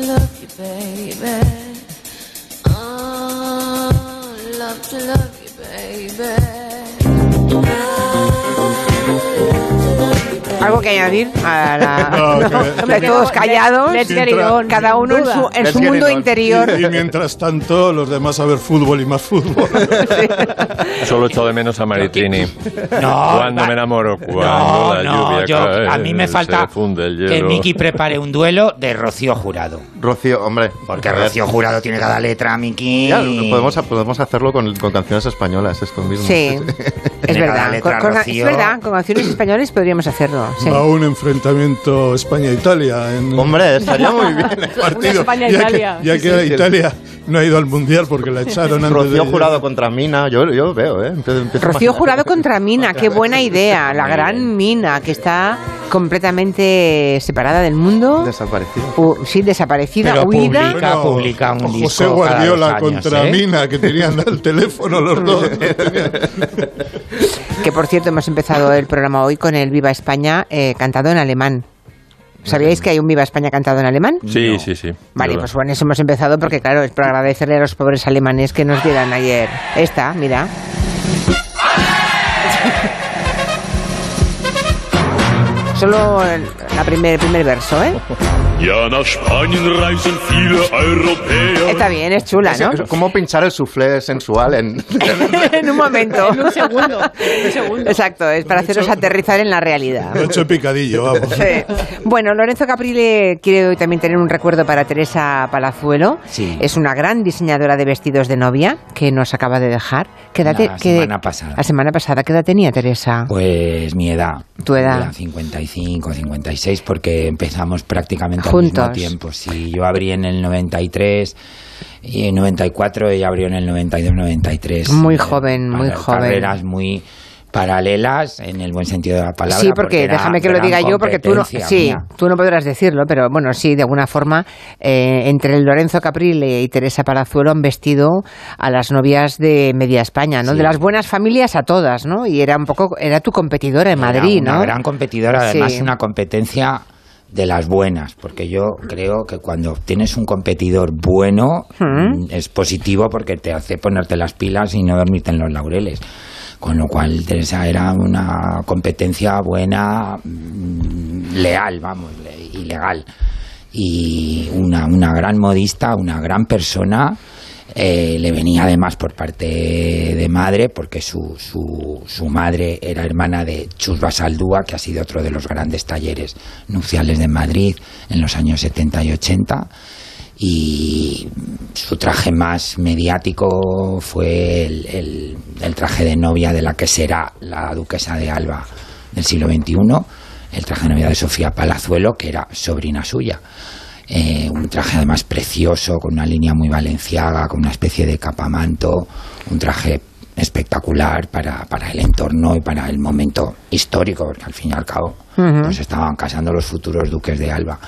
love you, baby. Oh, love to love you, baby. ¿Algo que añadir a la... No, que- Hombre, todos callados, Let's get it on, cada uno en su, en su mundo interior. Y, y mientras tanto, los demás a ver fútbol y más fútbol. Solo echo de menos a Maritrini. No, cuando me enamoro, cuando No, la no, lluvia yo- cae, a mí me falta que. Miki prepare un duelo de Rocío Jurado. Rocío, hombre. Porque Rocío Jurado tiene cada letra, Miki. Podemos, podemos hacerlo con, con canciones españolas, esto mismo. Sí, es verdad. letra, Con- con- es verdad, con canciones españoles podríamos hacerlo. Sí. A un enfrentamiento España-Italia. en- Hombre, estaría muy bien el partido. España-Italia. Ya que, ya que Sí, sí. Italia no ha ido al Mundial porque la echaron antes Rocío de... Jurado contra Mina, yo, yo veo, ¿eh? Empiezo- empiezo Rocío. Jurado contra Mina, qué buena idea. La gran Mina, que está completamente separada del mundo. Desaparecido. U- sí, desaparecida, Pero huida. publica, publica un disco José Guardiola años, contra ¿eh? Mina, que tenían el teléfono los dos. Que por cierto, hemos empezado el programa hoy con el Viva España eh, cantado en alemán. ¿Sabíais que hay un Viva España cantado en alemán? Sí, sí, sí. Vale, pues bueno, eso hemos empezado porque, claro, es para agradecerle a los pobres alemanes que nos dieran ayer. Esta, mira. Solo el la primer, el primer verso, ¿eh? Está bien, es chula, ¿no? Es como pinchar el soufflé sensual en... en un momento. En un segundo. Un segundo. Exacto, es para haceros aterrizar en la realidad. Lo he hecho picadillo, vamos. Sí. Bueno, Lorenzo Caprile quiere hoy también tener un recuerdo para Teresa Palazuelo. Sí. Es una gran diseñadora de vestidos de novia que nos acaba de dejar. ¿Qué edad La semana pasada. La semana pasada, ¿qué edad tenía Teresa? Pues mi edad. Tu edad. Era 55, 56, porque empezamos prácticamente al Juntos. mismo tiempo. Sí, yo abrí en el 93 y en 94 ella abrió en el 92, 93. Muy Eh, joven, muy joven. Carreras muy paralelas en el buen sentido de la palabra. Sí, porque, era déjame que lo diga yo, porque tú no, sí, mía. tú no podrás decirlo, pero bueno, sí, de alguna forma, eh, entre Lorenzo Caprile y Teresa Palazuelo han vestido a las novias de media España, ¿no? Sí. De las buenas familias a todas, ¿no? Y era un poco, era tu competidora en Era Madrid, una ¿no? gran competidora, además Sí. una competencia de las buenas, porque yo creo que cuando tienes un competidor bueno Mm. mm, es positivo porque te hace ponerte las pilas y no dormirte en los laureles. Con lo cual Teresa era una competencia buena, mm, leal, vamos, y legal. Y una, una gran modista, una gran persona. Eh, le venía además por parte de madre, porque su, su, madre era hermana de Chus Basaldúa, que ha sido otro de los grandes talleres nupciales de Madrid en los años 70 y 80 y su traje más mediático fue el, el- el traje de novia de la que será la duquesa de Alba del siglo XXI, el traje de novia de Sofía Palazuelo, que era sobrina suya. Eh, un traje además precioso, con una línea muy valenciaga, con una especie de capamanto, un traje espectacular para, para el entorno y para el momento histórico, porque al fin y al cabo Ujú. pues estaban casando los futuros duques de Alba.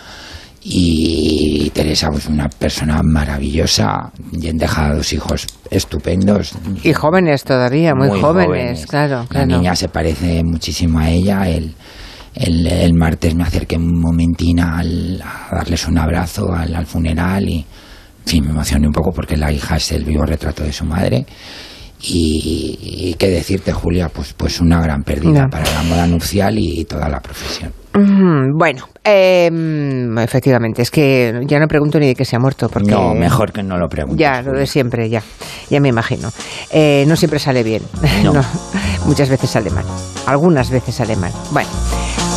Y Teresa, pues una persona maravillosa, y deja dos hijos estupendos. Y jóvenes todavía, muy, Muy jóvenes, jóvenes. claro. La claro. niña se parece muchísimo a ella. El, el, el martes me acerqué un momentín al- a darles un abrazo al, al funeral y, en fin, me emocioné un poco porque la hija es el vivo retrato de su madre. Y, y qué decirte, Julia, pues, pues una gran pérdida para la moda nupcial y toda la profesión. Mm, Bueno, eh, mm, efectivamente, es que ya no pregunto ni de que se ha muerto. Porque No, mejor que no lo preguntes. Ya, lo de siempre, ya. Ya me imagino. Eh, no siempre sale bien. No. No, muchas veces sale mal. Algunas veces sale mal. Bueno.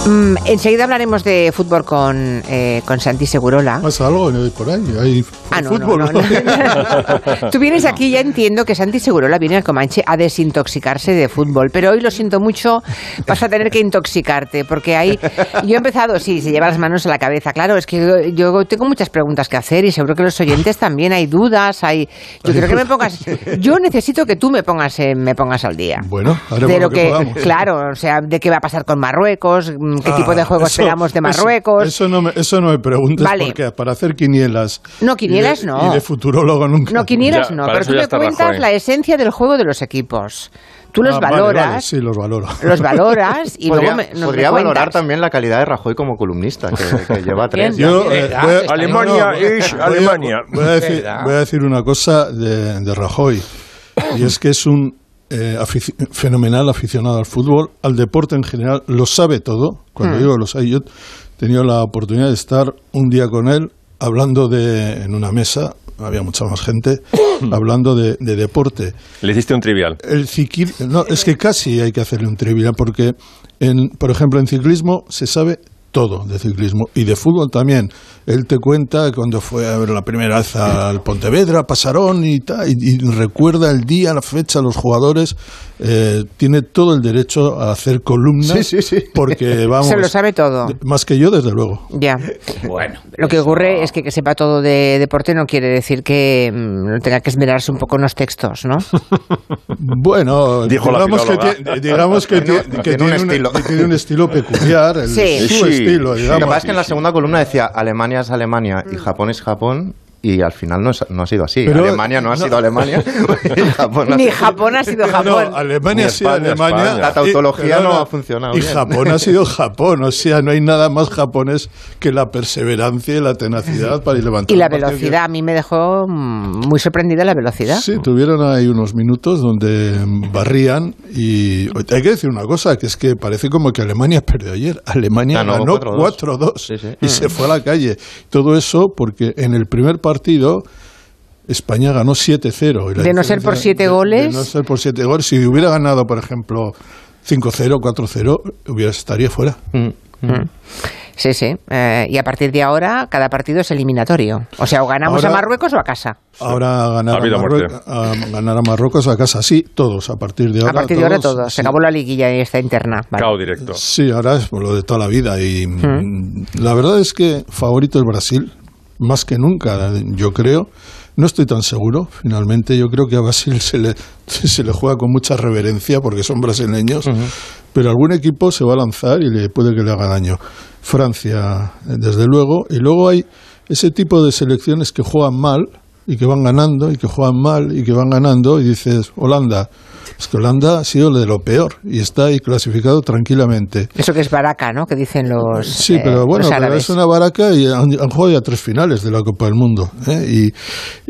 Mm, enseguida hablaremos de fútbol con, eh, con Santi Segurola. ¿Pasa algo por ahí? ¿Hay Ah, no, fútbol? no, no. Tú vienes aquí, ya entiendo que Santi Segurola viene al Comanche a desintoxicarse de fútbol, pero hoy lo siento mucho, vas a tener que intoxicarte, porque hay... Yo he empezado, sí, se lleva las manos a la cabeza, claro, es que yo tengo muchas preguntas que hacer y seguro que los oyentes también hay dudas, hay... Yo quiero que me pongas... Yo necesito que tú me pongas, eh, me pongas al día. Bueno, haremos de lo lo que que, claro, o sea, de qué va a pasar con Marruecos, qué Ah, tipo de juego eso- esperamos de Marruecos. Eso, no, me, eso no me preguntes Vale. porque para hacer quinielas. No, quinielas y de- no. Y de futurólogo nunca. No, quinieras no, pero tú me cuentas la esencia del juego de los equipos. Tú los Ah, valoras, vale, sí, los valoro. los valoras y podría, luego me, nos podría me valorar también la calidad de Rajoy como columnista, que, que lleva tres. Yo, eh, voy a- Alemania no, no, is voy a- Alemania. Voy a, decir, voy a decir una cosa de, de Rajoy, y es que es un eh, afici- fenomenal aficionado al fútbol, al deporte en general, lo sabe todo. Cuando Hmm. digo lo sabe, yo he tenido la oportunidad de estar un día con él hablando de, en una mesa, había mucha más gente, hablando de, de deporte. Le hiciste un trivial. El ciquil, no, es que casi hay que hacerle un trivial porque, en, por ejemplo, en ciclismo se sabe todo de ciclismo y de fútbol también. Él te cuenta cuando fue a ver la primera vez al Pontevedra, Pasarón y tal, y, y recuerda el día, la fecha, los jugadores. Eh, tiene todo el derecho a hacer columnas Sí, sí, sí. porque vamos. Se lo sabe todo. Más que yo, desde luego. Ya. Bueno. Lo que ocurre es que que sepa todo de deporte no quiere decir que mm, tenga que esmerarse un poco en los textos, ¿no? Bueno, Dijo la digamos, que, filóloga. tie- digamos que, Tiene- tie- que tiene un estilo. tiene un estilo peculiar, el- Sí. su Sí. Estilo, Lo que pasa es que en la segunda columna decía Alemania es Alemania y Japón es Japón. Y al final no, es- no ha sido así. Pero- Alemania no ha no. sido Alemania. Japón ha Ni sido- Japón ha sido Japón. No, Alemania Ni ha sido Alemania. España. La tautología Y- no ha funcionado Y bien. Japón ha sido Japón. O sea, no hay nada más japonés que la perseverancia y la tenacidad para ir levantando. Y la que- velocidad, a mí me dejó mm, muy sorprendida la velocidad. Sí, tuvieron ahí unos minutos donde barrían y hay que decir una cosa, que es que parece como que Alemania perdió ayer. Alemania Ganó ganó 4-2. 4-2 Sí, sí. y se fue a la calle. Todo eso porque en el primer partido España ganó 7-0. y la De no ser por diferencia- siete de- goles. De no ser por 7 goles. Si hubiera ganado, por ejemplo, 5-0, 4-0, hubiera, estaría fuera. Mm. Mm. Sí, sí. Eh, y a partir de ahora, cada partido es eliminatorio. O sea, o ganamos Ahora- a Marruecos o a casa. Ahora ganar A. Marruecos, a ganar a Marruecos a casa, sí, todos, a partir de ahora. a partir de ahora todos, todos. Se sí. acabó la liguilla y está interna. Vale. Cao directo. Sí, ahora es por lo de toda la vida. Y mm, la verdad es que favorito es Brasil, más que nunca, yo creo. No estoy tan seguro, finalmente. Yo creo que a Brasil se le, se le juega con mucha reverencia porque son brasileños. Pero algún equipo se va a lanzar y le puede que le haga daño. Francia, desde luego. Y luego hay ese tipo de selecciones que juegan mal y que van ganando y que juegan mal y que van ganando. Y dices, Holanda, Es que Holanda ha sido de lo peor y está ahí clasificado tranquilamente. Eso que es baraca, ¿no? Que dicen los Sí, eh, pero bueno, pero es una baraca y han, han jugado ya tres finales de la Copa del Mundo. ¿eh? Y,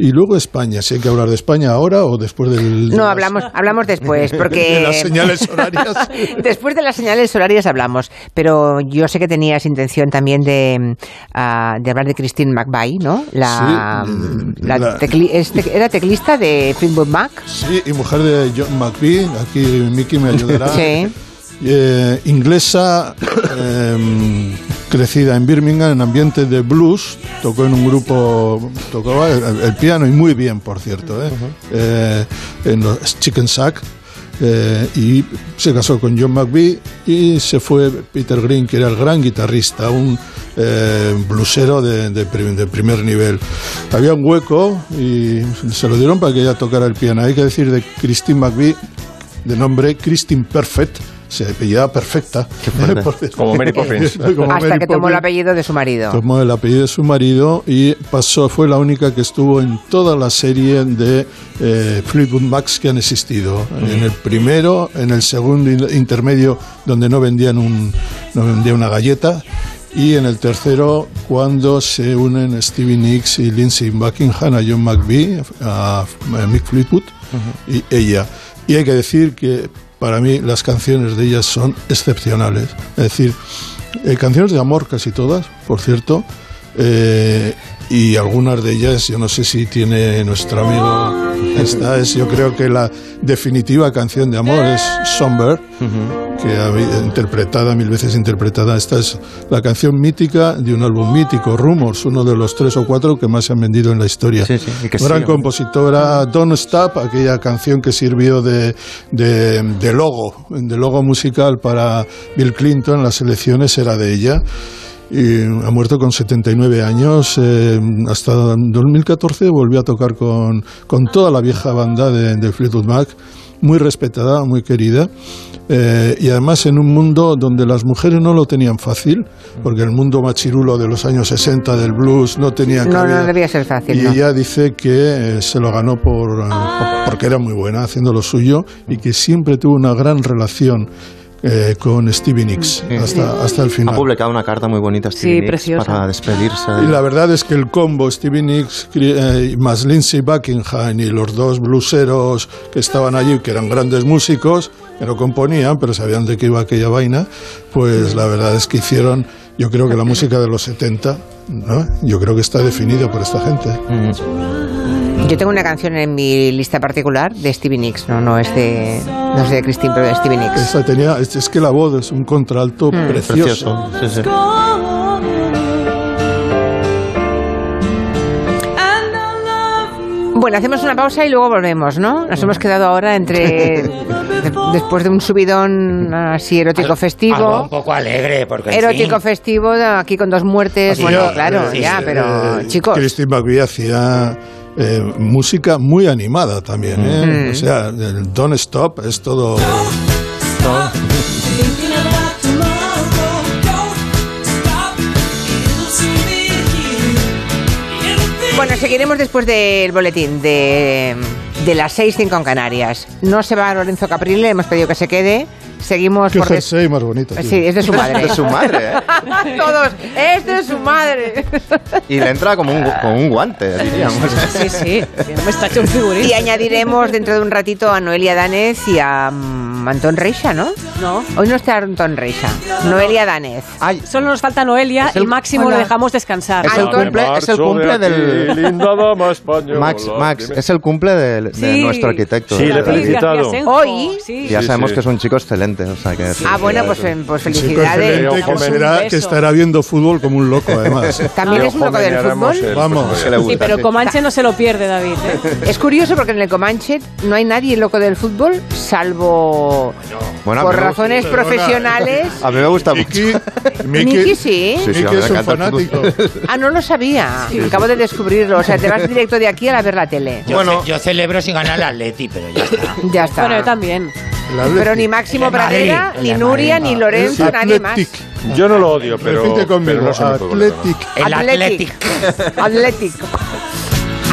y luego España, si hay que hablar de España ahora o después del... de No, las- hablamos, hablamos después, porque... De las señales horarias. después de las señales horarias hablamos, pero yo sé que tenías intención también de, mm, ah, de hablar de Christine McVie, ¿no? La, Sí, la la- tecli- es tec- ¿Era teclista de Fleetwood Mac? Sí, y mujer de John Aquí Mickey me ayudará. Sí. Eh, inglesa, eh, crecida en Birmingham en ambiente de blues, tocó en un grupo, tocaba el, el piano y muy bien, por cierto, ¿eh? Eh, en los Chicken Sack. Eh, y se casó con John McVie y se fue Peter Green, que era el gran guitarrista, un eh, blusero de, de prim- de primer nivel. Había un hueco y se lo dieron para que ella tocara el piano. Hay que decir de Christine McVie, de nombre Christine Perfect, se apellidaba perfecta. Como Mary Poppins. Como Hasta Mary que tomó el apellido de su marido. Tomó el apellido de su marido y pasó, fue la única que estuvo en toda la serie de eh, Fleetwood Macs que han existido. En el primero, en el segundo in- intermedio, donde no vendían, un, no vendían una galleta. Y en el tercero, cuando se unen Stevie Nicks y Lindsey Buckingham a John McVie, a, a Mick Fleetwood y ella. Y hay que decir que para mí las canciones de ellas son excepcionales. Es decir, eh, canciones de amor casi todas, por cierto, eh, y algunas de ellas, yo no sé si tiene nuestro amigo, esta es yo creo que la definitiva canción de amor es Somber, que ha interpretada, mil veces interpretada, esta es la canción mítica de un álbum mítico, Rumors, uno de los tres o cuatro que más se han vendido en la historia. que Gran compositora Don't Stop, aquella canción que sirvió de, de, de logo, de logo musical para Bill Clinton, las elecciones era de ella. Y ha muerto con 79 años. eh, hasta 2014 volvió a tocar con, con toda la vieja banda de, de Fleetwood Mac, muy respetada, muy querida. eh, y además en un mundo donde las mujeres no lo tenían fácil, porque el mundo machirulo de los años 60 del blues no tenía No, cabida. no debía ser fácil. Y no. ella dice que eh, se lo ganó por, por- porque era muy buena haciendo lo suyo y que siempre tuvo una gran relación eh, con Stevie Nicks hasta, hasta el Ha final. publicado una carta muy bonita Stevie Sí, Nicks preciosa. para despedirse. Y la verdad es que el combo Stevie Nicks eh, más Lindsey Buckingham y los dos blueseros que estaban allí, que eran grandes músicos, que no componían, pero sabían de qué iba aquella vaina, pues la verdad es que hicieron, yo creo que la música de los 70, ¿no? yo creo que está definido por esta gente. Yo tengo una canción en mi lista particular de Stevie Nicks, no, no es de, no es de Christine, pero de Stevie Nicks. Esa tenía, es, es que la voz es un contralto Mm. precioso. Sí, sí. Bueno, hacemos una pausa y luego volvemos, ¿no? Nos hemos quedado ahora entre. de- después de un subidón así erótico Algo festivo. un poco alegre, porque Erótico fin, festivo, aquí con dos muertes. Bueno, claro, eh, ya, eh, pero eh, chicos. Christine McVie hacía eh, música muy animada también. ¿eh? Mm. O sea, el Don't Stop es todo. Bueno, seguiremos después del boletín de, de las 6.05 en Canarias. No se va Lorenzo Caprile, hemos pedido que se quede. Seguimos Qué por... des- jersey más bonito. tío. Sí, es de su madre. De su madre, ¿eh? Todos, es de su madre. Y le entra como un, gu- con un guante, diríamos. Sí, sí. Me está hecho un figurín. Y añadiremos dentro de un ratito a Noelia Danez y a mm, Antón Reixa, ¿no? No. Hoy no está Antón Reixa. Noelia Danez. Solo nos falta Noelia el- y Máximo Hola. lo dejamos descansar. Es el Antón- cumple, es el Marcho cumple de aquí, del. linda dama española. Max, Max, es el cumple de, de Sí. nuestro arquitecto. Sí, le he David felicitado. García Senjo, Hoy- sí. Ya Sí, sabemos sí. que es un chico excelente. O sea que Ah, bueno, pues, eh, pues Chico felicidades. excelente, que, Dejamos un será, beso. que estará viendo fútbol como un loco, además. También es un loco del fútbol. el- Vamos. le Sí, gusta, pero sí. Comanche no se lo pierde, David. ¿eh? Es curioso porque en el Comanche no hay nadie loco del fútbol, salvo Bueno, por razones Perdona. profesionales. A mí me gusta mucho. Miki, sí. Sí, Miki es un fanático. Ah, no lo sabía. Acabo de descubrirlo. O sea, te vas directo de aquí a la ver la tele. yo, Bueno. ce- yo celebro si gana el Atleti, pero ya está. Ya está. Bueno, yo también. Pero ni Máximo Pradera, ni Nuria, ni Lorenzo, nadie más. Yo no lo odio, pero, Repite conmigo. pero no se me. Athletic. El Athletic. Athletic. Athletic.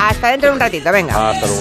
Hasta dentro de un ratito, venga. Hasta luego.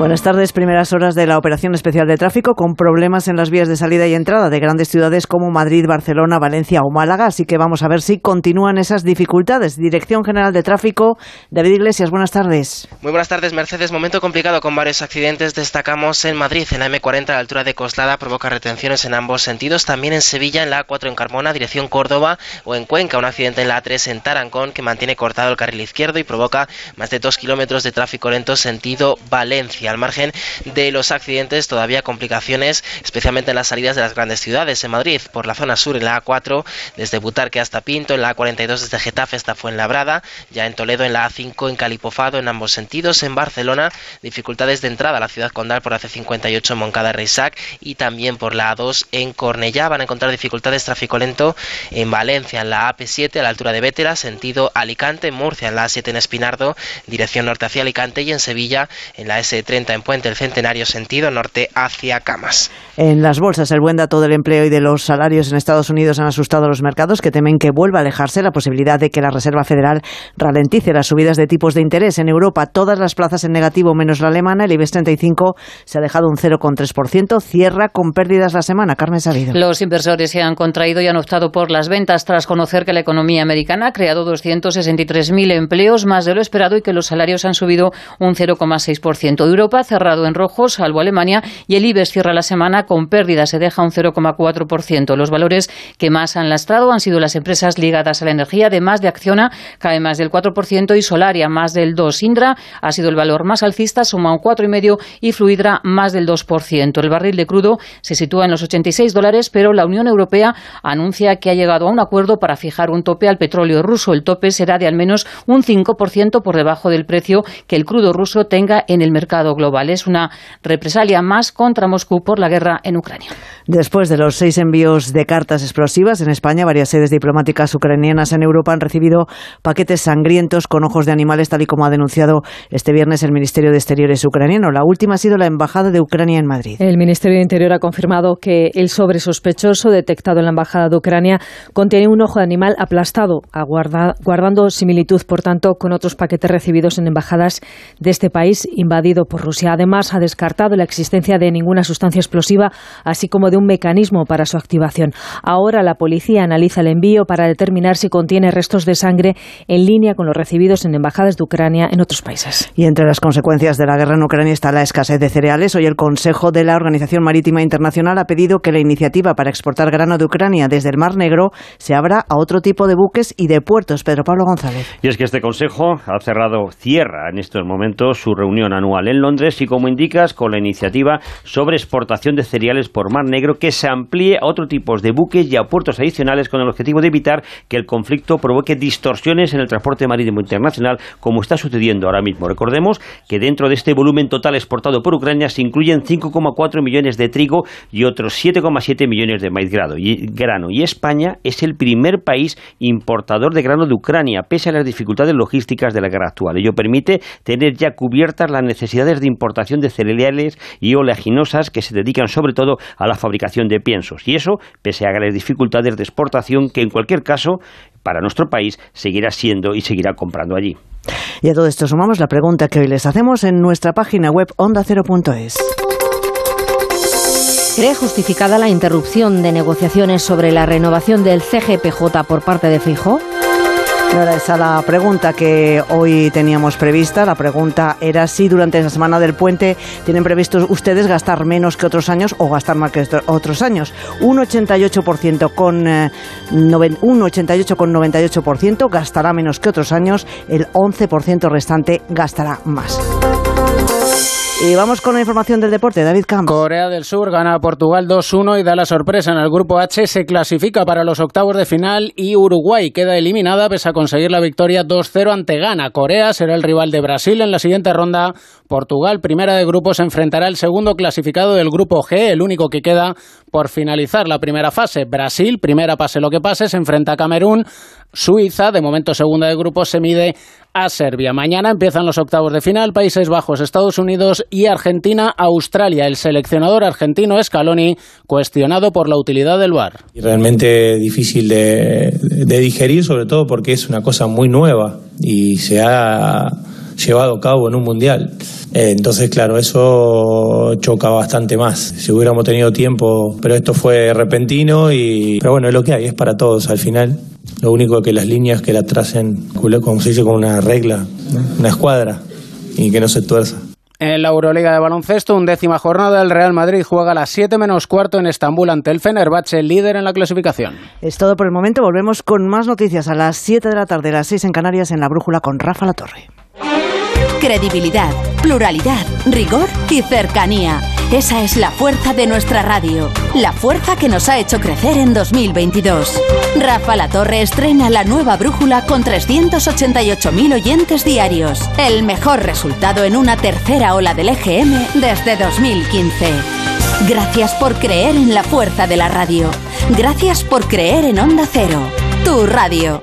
Buenas tardes. Primeras horas de la operación especial de tráfico con problemas en las vías de salida y entrada de grandes ciudades como Madrid, Barcelona, Valencia o Málaga. Así que vamos a ver si continúan esas dificultades. Dirección General de Tráfico, David Iglesias, buenas tardes. Muy buenas tardes, Mercedes. Momento complicado con varios accidentes. Destacamos en Madrid, en la M40 a la altura de Coslada, provoca retenciones en ambos sentidos. También en Sevilla, en la A4 en Carmona, dirección Córdoba, o en Cuenca, un accidente en la A3 en Tarancón que mantiene cortado el carril izquierdo y provoca más de dos kilómetros de tráfico lento sentido Valencia. Al margen de los accidentes, todavía complicaciones, especialmente en las salidas de las grandes ciudades. En Madrid, por la zona sur, en la A4, desde Butarque hasta Pinto, en la A42 desde Getafe hasta Fuenlabrada, ya en Toledo, en la A5 en Calipofado, en ambos sentidos. En Barcelona, dificultades de entrada a la ciudad condal por AC58 en Moncada Reisac y también por la A2 en Cornellá. Van a encontrar dificultades tráfico lento en Valencia, en la AP7 a la altura de Vétera, sentido Alicante, en Murcia, en la A7 en Espinardo, dirección norte hacia Alicante y en Sevilla, en la S30 en Puente el Centenario, sentido norte hacia Camas. En las bolsas, el buen dato del empleo y de los salarios en Estados Unidos han asustado a los mercados que temen que vuelva a alejarse la posibilidad de que la Reserva Federal ralentice las subidas de tipos de interés. En Europa, todas las plazas en negativo menos la alemana, el IBEX 35 se ha dejado un 0,3%, cierra con pérdidas la semana. Carmen Sabido. Los inversores se han contraído y han optado por las ventas tras conocer que la economía americana ha creado 263.000 empleos, más de lo esperado, y que los salarios han subido un 0,6%. Europa ha cerrado en rojo, salvo Alemania, y el IBEX cierra la semana con pérdidas, se deja un 0,4%. Los valores que más han lastrado han sido las empresas ligadas a la energía, además de Acciona, cae más del 4% y Solaria más del 2%. Indra ha sido el valor más alcista, suma un 4,5% y Fluidra más del 2%. El barril de crudo se sitúa en los 86 dólares, pero la Unión Europea anuncia que ha llegado a un acuerdo para fijar un tope al petróleo ruso. El tope será de al menos un 5% por debajo del precio que el crudo ruso tenga en el mercado global. Es una represalia más contra Moscú por la guerra en Ucrania. Después de los seis envíos de cartas explosivas en España, varias sedes diplomáticas ucranianas en Europa han recibido paquetes sangrientos con ojos de animales, tal y como ha denunciado este viernes el Ministerio de Exteriores ucraniano. La última ha sido la Embajada de Ucrania en Madrid. El Ministerio de Interior ha confirmado que el sobre sospechoso detectado en la Embajada de Ucrania contiene un ojo de animal aplastado, guardando similitud, por tanto, con otros paquetes recibidos en embajadas de este país invadido por Rusia. Además, ha descartado la existencia de ninguna sustancia explosiva, así como de un mecanismo para su activación. Ahora la policía analiza el envío para determinar si contiene restos de sangre en línea con los recibidos en embajadas de Ucrania en otros países. Y entre las consecuencias de la guerra en Ucrania está la escasez de cereales. Hoy el Consejo de la Organización Marítima Internacional ha pedido que la iniciativa para exportar grano de Ucrania desde el Mar Negro se abra a otro tipo de buques y de puertos. Pedro Pablo González. Y es que este Consejo ha cerrado, cierra en estos momentos su reunión anual en Londres y, como indicas, con la iniciativa sobre exportación de cereales por Mar Negro que se amplíe a otros tipos de buques y a puertos adicionales con el objetivo de evitar que el conflicto provoque distorsiones en el transporte marítimo internacional, como está sucediendo ahora mismo. Recordemos que dentro de este volumen total exportado por Ucrania se incluyen 5,4 millones de trigo y otros 7,7 millones de maíz grano. Y, España es el primer país importador de grano de Ucrania, pese a las dificultades logísticas de la guerra actual. Ello permite tener ya cubiertas las necesidades de importación de cereales y oleaginosas que se dedican sobre todo a la fabricación de piensos. Y eso pese a las dificultades de exportación que en cualquier caso para nuestro país seguirá siendo y seguirá comprando allí. Y a todo esto sumamos la pregunta que hoy les hacemos en nuestra página web ondacero.es. ¿Cree justificada la interrupción de negociaciones sobre la renovación del CGPJ por parte de Fijo? No era esa la pregunta que hoy teníamos prevista. La pregunta era si durante la semana del puente tienen previsto ustedes gastar menos que otros años o gastar más que otros años. Un 88% con eh, un 88,98% gastará menos que otros años, el 11% restante gastará más. Y vamos con la información del deporte, David Camps. Corea del Sur gana a Portugal 2-1 y da la sorpresa en el grupo H, se clasifica para los octavos de final y Uruguay queda eliminada pese a conseguir la victoria 2-0 ante Ghana. Corea será el rival de Brasil en la siguiente ronda. Portugal, primera de grupo, se enfrentará al segundo clasificado del grupo G, el único que queda por finalizar la primera fase. Brasil, primera pase lo que pase, se enfrenta a Camerún. Suiza, de momento segunda de grupo, se mide a Serbia. Mañana empiezan los octavos de final, Países Bajos, Estados Unidos y Argentina, Australia. El seleccionador argentino Scaloni cuestionado por la utilidad del VAR. Realmente difícil de, de digerir, sobre todo porque es una cosa muy nueva y se ha llevado a cabo en un mundial. Eh, entonces, claro, eso choca bastante más. Si hubiéramos tenido tiempo, pero esto fue repentino y... Pero bueno, es lo que hay, es para todos al final. Lo único que las líneas que la tracen, como se dice, con una regla, una escuadra, y que no se tuerza. En la Euroliga de baloncesto, undécima jornada, el Real Madrid juega a las 7 menos cuarto en Estambul ante el Fenerbahce, líder en la clasificación. Es todo por el momento. Volvemos con más noticias a las 7 de la tarde, a las 6 en Canarias, en la Brújula con Rafa La Torre. Credibilidad, pluralidad, rigor y cercanía. Esa es la fuerza de nuestra radio. La fuerza que nos ha hecho crecer en 2022. Rafa La Torre estrena la nueva brújula con 388.000 oyentes diarios. El mejor resultado en una tercera ola del EGM desde 2015. Gracias por creer en la fuerza de la radio. Gracias por creer en Onda Cero. Tu radio.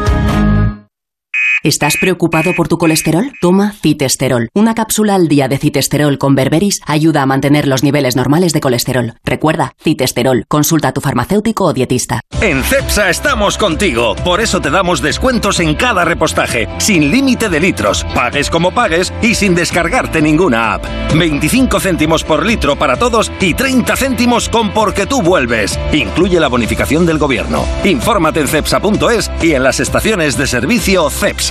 ¿Estás preocupado por tu colesterol? Toma citesterol. Una cápsula al día de citesterol con berberis ayuda a mantener los niveles normales de colesterol. Recuerda, citesterol. Consulta a tu farmacéutico o dietista. En CEPSA estamos contigo. Por eso te damos descuentos en cada repostaje, sin límite de litros, pagues como pagues y sin descargarte ninguna app. 25 céntimos por litro para todos y 30 céntimos con porque tú vuelves. Incluye la bonificación del gobierno. Infórmate en cepsa.es y en las estaciones de servicio CEPSA.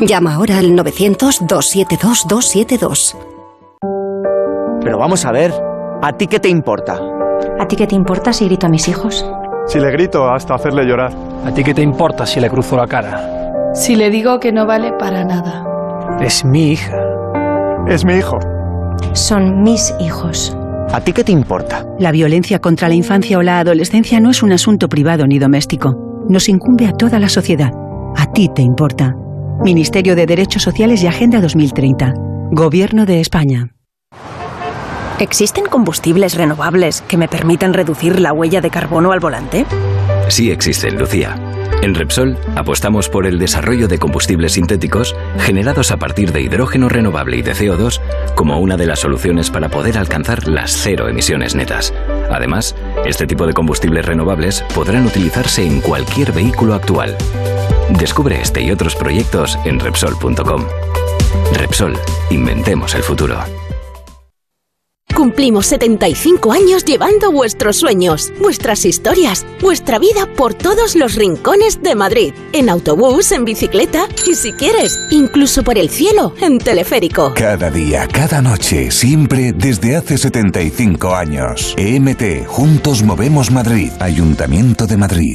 Llama ahora al 900-272-272. Pero vamos a ver, ¿a ti qué te importa? ¿A ti qué te importa si grito a mis hijos? Si le grito hasta hacerle llorar. ¿A ti qué te importa si le cruzo la cara? Si le digo que no vale para nada. Es mi hija. Es mi hijo. Son mis hijos. ¿A ti qué te importa? La violencia contra la infancia o la adolescencia no es un asunto privado ni doméstico. Nos incumbe a toda la sociedad. A ti te importa. Ministerio de Derechos Sociales y Agenda 2030. Gobierno de España. ¿Existen combustibles renovables que me permitan reducir la huella de carbono al volante? Sí existen, Lucía. En Repsol apostamos por el desarrollo de combustibles sintéticos generados a partir de hidrógeno renovable y de CO2 como una de las soluciones para poder alcanzar las cero emisiones netas. Además, este tipo de combustibles renovables podrán utilizarse en cualquier vehículo actual. Descubre este y otros proyectos en Repsol.com. Repsol, inventemos el futuro. Cumplimos 75 años llevando vuestros sueños, vuestras historias, vuestra vida por todos los rincones de Madrid. En autobús, en bicicleta y si quieres, incluso por el cielo, en teleférico. Cada día, cada noche, siempre desde hace 75 años. EMT, Juntos Movemos Madrid, Ayuntamiento de Madrid.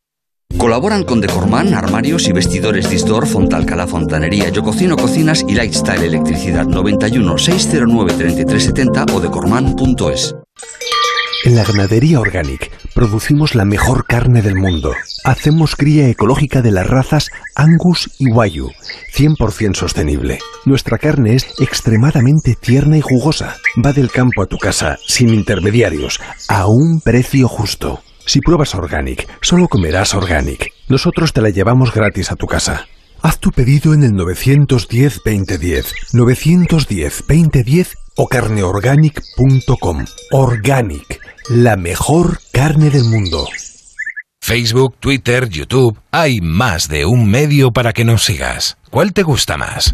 Colaboran con Decorman, armarios y vestidores Distor, Fontalcala Fontanería, Yo Cocino Cocinas y Lifestyle Electricidad 91 609 3370 o decorman.es. En la ganadería Organic producimos la mejor carne del mundo. Hacemos cría ecológica de las razas Angus y Wayu, 100% sostenible. Nuestra carne es extremadamente tierna y jugosa. Va del campo a tu casa, sin intermediarios, a un precio justo. Si pruebas Organic, solo comerás Organic. Nosotros te la llevamos gratis a tu casa. Haz tu pedido en el 910-2010, 910-2010 o carneorganic.com. Organic, la mejor carne del mundo. Facebook, Twitter, YouTube, hay más de un medio para que nos sigas. ¿Cuál te gusta más?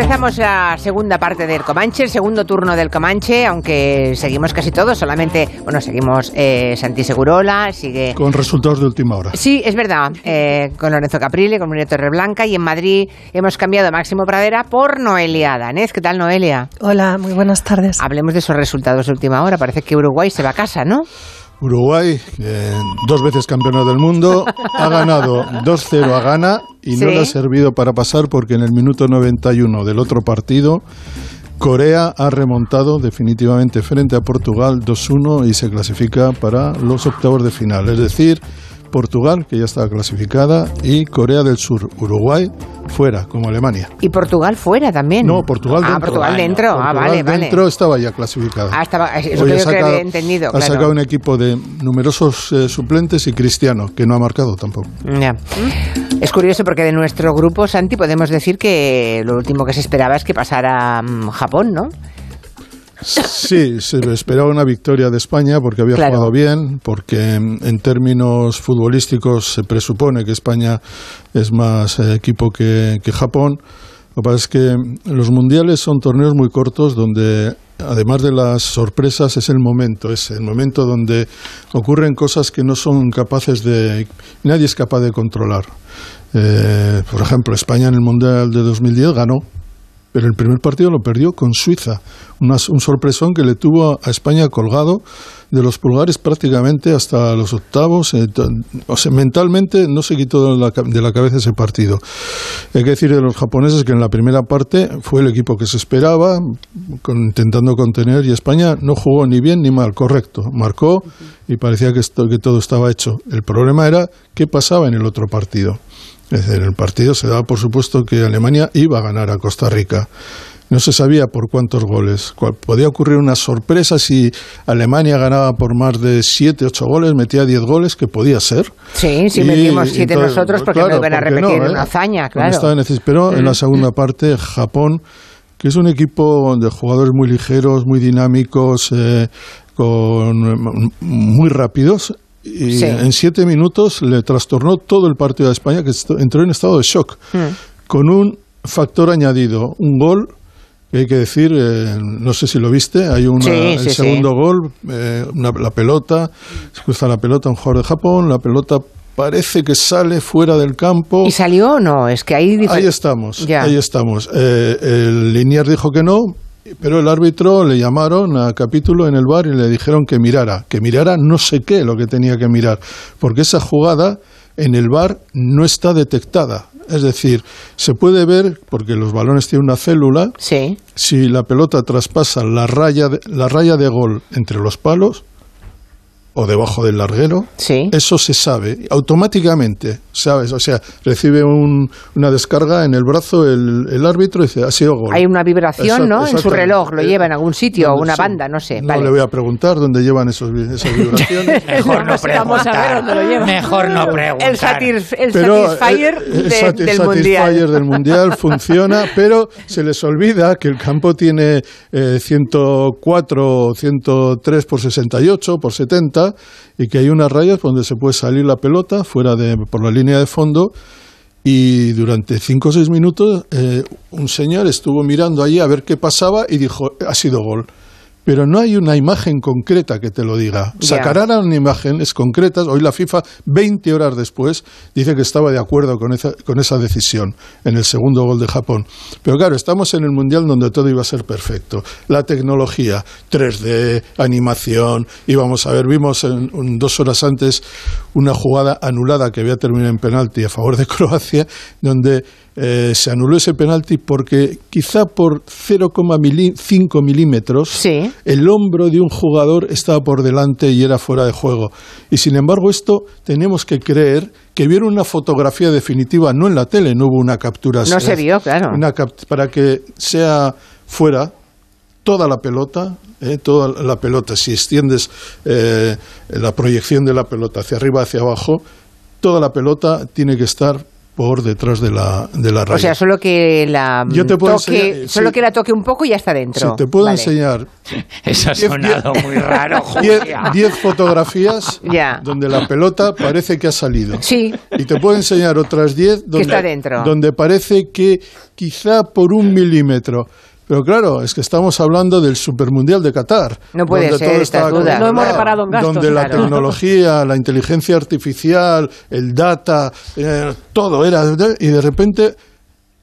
Empezamos la segunda parte del Comanche, el segundo turno del Comanche, aunque seguimos casi todos, solamente, bueno, seguimos eh, Santi Segurola, sigue... Con resultados de última hora. Sí, es verdad, eh, con Lorenzo Caprile, con Torre Torreblanca, y en Madrid hemos cambiado a Máximo Pradera por Noelia Danez. ¿Qué tal, Noelia? Hola, muy buenas tardes. Hablemos de esos resultados de última hora. Parece que Uruguay se va a casa, ¿no? Uruguay, dos veces campeona del mundo, ha ganado 2-0 a Ghana y no le ha servido para pasar porque en el minuto 91 del otro partido Corea ha remontado definitivamente frente a Portugal 2-1 y se clasifica para los octavos de final. Es decir, Portugal, que ya estaba clasificada, y Corea del Sur, Uruguay, fuera, como Alemania. ¿Y Portugal fuera también? No, Portugal dentro. Ah, Portugal dentro. ah, vale, vale. dentro estaba ya clasificada. Ah, estaba, eso que yo he entendido. Ha sacado un equipo de numerosos eh, suplentes y Cristiano, que no ha marcado tampoco. Ya. Es curioso porque de nuestro grupo, Santi, podemos decir que lo último que se esperaba es que pasara mm, Japón, ¿no? Sí, se esperaba una victoria de España porque había jugado bien, porque en términos futbolísticos se presupone que España es más eh, equipo que, que Japón. Lo que pasa es que los mundiales son torneos muy cortos donde además de las sorpresas, es el momento, es el momento donde ocurren cosas que no son capaces de, nadie es capaz de controlar. Eh, por ejemplo, España en el Mundial de 2010 ganó, pero el primer partido lo perdió con Suiza, un sorpresón que le tuvo a España colgado de los pulgares prácticamente hasta los octavos. Eh, o sea, mentalmente no se quitó de la, cabeza ese partido. Hay que decir de los japoneses que en la primera parte fue el equipo que se esperaba, intentando contener, y España no jugó ni bien ni mal, correcto. Marcó y parecía que, esto, que todo estaba hecho. El problema era qué pasaba en el otro partido. Es decir, el partido se daba por supuesto que Alemania iba a ganar a Costa Rica. No se sabía por cuántos goles. Podía ocurrir una sorpresa si Alemania ganaba por más de 7, 8 goles, metía 10 goles, que podía ser. Sí, si metimos 7 nosotros, porque no iban a repetir una hazaña, claro. Pero en la segunda parte, Japón, que es un equipo de jugadores muy ligeros, muy dinámicos, eh, con, muy rápidos, y en siete minutos le trastornó todo el partido de España, que entró en estado de shock, mm. con un factor añadido, un gol que hay que decir, eh, no sé si lo viste, hay un el segundo gol, eh, la pelota, se cruza la pelota un jugador de Japón, la pelota parece que sale fuera del campo. ¿Y salió o no? Es que ahí... Ahí estamos, ahí estamos. Eh, el Linier dijo que no, pero el árbitro le llamaron a capítulo en el bar y le dijeron que mirara, que mirara no sé qué lo que tenía que mirar, porque esa jugada en el bar no está detectada. Es decir, se puede ver, porque los balones tienen una célula, si la pelota traspasa la raya la raya de gol entre los palos, o debajo del larguero, eso se sabe automáticamente, ¿sabes? O sea, recibe una descarga en el brazo el, árbitro y dice, ha sido gol. Hay una vibración, ¿no? En su reloj, lo lleva en algún sitio, o una banda, no sé. No le voy a preguntar dónde llevan esos, esas vibraciones. Mejor no preguntar. Mejor no preguntar. El, Satisfyer el, del Mundial. del Mundial funciona, pero se les olvida que el campo tiene eh, 104, 103 por 68, por 70, y que hay unas rayas donde se puede salir la pelota fuera de, por la línea de fondo y durante cinco o seis minutos eh, un señor estuvo mirando allí a ver qué pasaba y dijo, ha sido gol pero no hay una imagen concreta que te lo diga. Sacarán una imágenes concretas. Hoy la FIFA, 20 horas después, dice que estaba de acuerdo con esa, con esa decisión en el segundo gol de Japón. Pero claro, estamos en el Mundial donde todo iba a ser perfecto. La tecnología, 3D, animación, íbamos a ver, vimos en, dos horas antes una jugada anulada que había terminado en penalti a favor de Croacia, donde eh, se anuló ese penalti porque quizá por 0,5 milímetros el hombro de un jugador estaba por delante y era fuera de juego. Y sin embargo esto tenemos que creer que vieron una fotografía definitiva, no en la tele, no hubo una captura. No se vio, claro. para que sea fuera toda la pelota, eh, toda la pelota, si extiendes eh, la proyección de la pelota hacia arriba, hacia abajo, toda la pelota tiene que estar por detrás de la, de la raya. O sea, solo que la toque, solo que la toque un poco y ya está dentro. Si te puedo enseñar. Eso ha sonado muy raro. Diez fotografías donde la pelota parece que ha salido. Sí. Y te puedo enseñar otras diez donde, donde parece que quizá por un milímetro pero claro, es que estamos hablando del Supermundial de Qatar. No puede ser, todo No hemos reparado en gastos. Donde la tecnología, la inteligencia artificial, el data, eh, todo era... Y de repente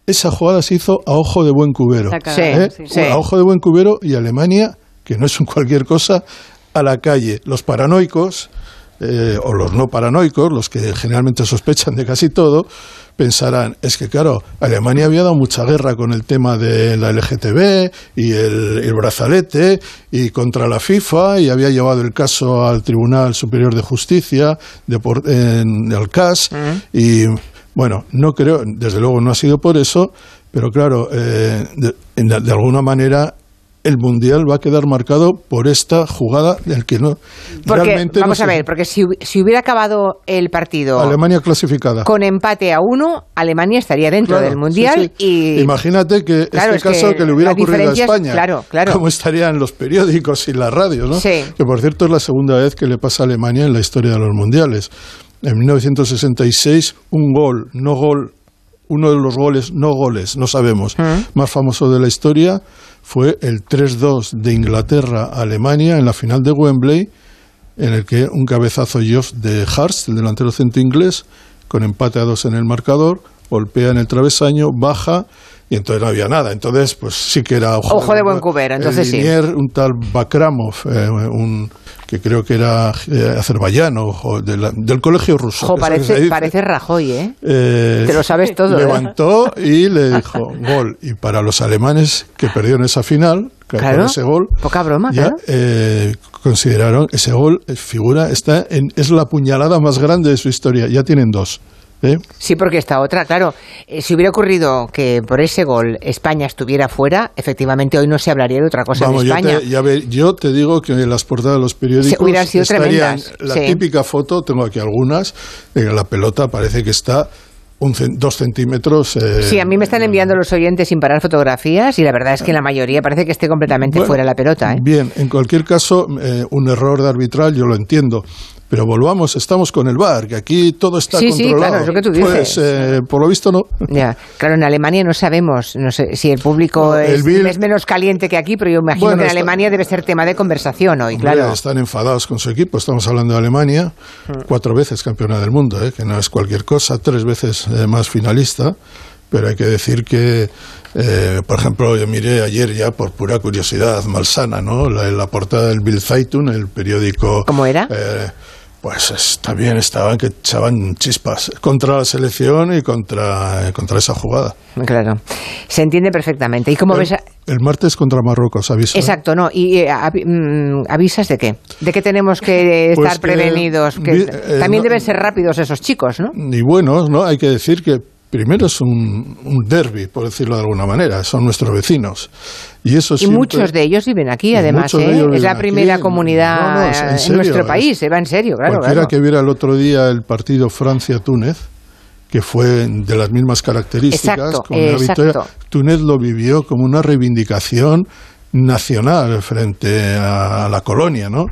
esa jugada se hizo a ojo de buen cubero. ¿eh? A ojo de buen cubero y Alemania, que no es un cualquier cosa, a la calle. Los paranoicos, eh, o los no paranoicos, los que generalmente sospechan de casi todo, pensarán, es que claro, Alemania había dado mucha guerra con el tema de la LGTB y el, brazalete y contra la FIFA y había llevado el caso al Tribunal Superior de Justicia de en, el CAS y bueno, no creo, desde luego no ha sido por eso, pero claro, eh, de alguna manera el mundial va a quedar marcado por esta jugada del que no realmente vamos a ver porque si, hubiera acabado el partido Alemania clasificada. con empate a uno Alemania estaría dentro del mundial y imagínate que este caso que, le hubiera ocurrido a España claro, claro. cómo estarían los periódicos y las radios ¿no? que por cierto es la segunda vez que le pasa a Alemania en la historia de los mundiales. En 1966 un gol no gol uno de los goles, no goles, no sabemos, más famoso de la historia fue el 3-2 de Inglaterra a Alemania en la final de Wembley, en el que un cabezazo de Hurst, el delantero centro inglés, con empate a dos en el marcador, golpea en el travesaño, baja y entonces no había nada. Entonces, pues sí que era ojo, de, buen cubero. Entonces sí. Un tal Bakramov, eh, un que creo que era eh, azerbaiyano o del colegio ruso. parece, parece Rajoy, ¿eh? ¿eh? Te lo sabes todo. Levantó y le dijo gol. Y para los alemanes que perdieron esa final, claro, ese gol. Poca broma, ya, eh, consideraron ese gol, figura, está en, es la puñalada más grande de su historia. Ya tienen dos. ¿Eh? Sí, porque esta otra, claro, eh, si hubiera ocurrido que por ese gol España estuviera fuera, efectivamente hoy no se hablaría de otra cosa de España. Yo te, yo te digo que en las portadas de los periódicos estarían la típica foto, tengo aquí algunas, que la pelota parece que está un, dos centímetros. Eh, sí, a mí me están enviando los oyentes sin parar fotografías y la verdad es que la mayoría parece que esté completamente fuera la pelota. Bien, en cualquier caso, un error de arbitral yo lo entiendo, Pero volvamos, estamos con el bar, que aquí todo está controlado. Sí, claro, es lo que tú dices. Pues, eh, por lo visto, no. Ya, claro, en Alemania no sabemos, no sé si el público es, menos caliente que aquí, pero yo imagino que en Alemania debe ser tema de conversación hoy, claro. Están enfadados con su equipo, estamos hablando de Alemania, mm. cuatro veces campeona del mundo, ¿eh? que no es cualquier cosa, tres veces eh, más finalista, pero hay que decir que eh, por ejemplo, yo miré ayer ya por pura curiosidad malsana, ¿no? La, la portada del Bill Zeitung, el periódico. ¿Cómo era? Eh, pues también estaban que echaban chispas contra la selección y contra, contra esa jugada. Claro, se entiende perfectamente. ¿Y cómo el, ves? El martes contra Marruecos, aviso. Exacto, ¿no? ¿Y eh, mm, avisas de qué? ¿De qué tenemos que pues estar prevenidos? Que, también deben ser rápidos esos chicos, ¿no? Y buenos, ¿no? Hay que decir que primero es un, un derby, por decirlo de alguna manera, son nuestros vecinos. Y, eso y muchos de ellos viven aquí, además, ¿eh? es la primera comunidad en, nuestro país, se va en serio, claro. Cualquiera que viera el otro día el partido Francia-Túnez, que fue de las mismas características, con victoria, Túnez lo vivió como una reivindicación nacional frente a la colonia, ¿no?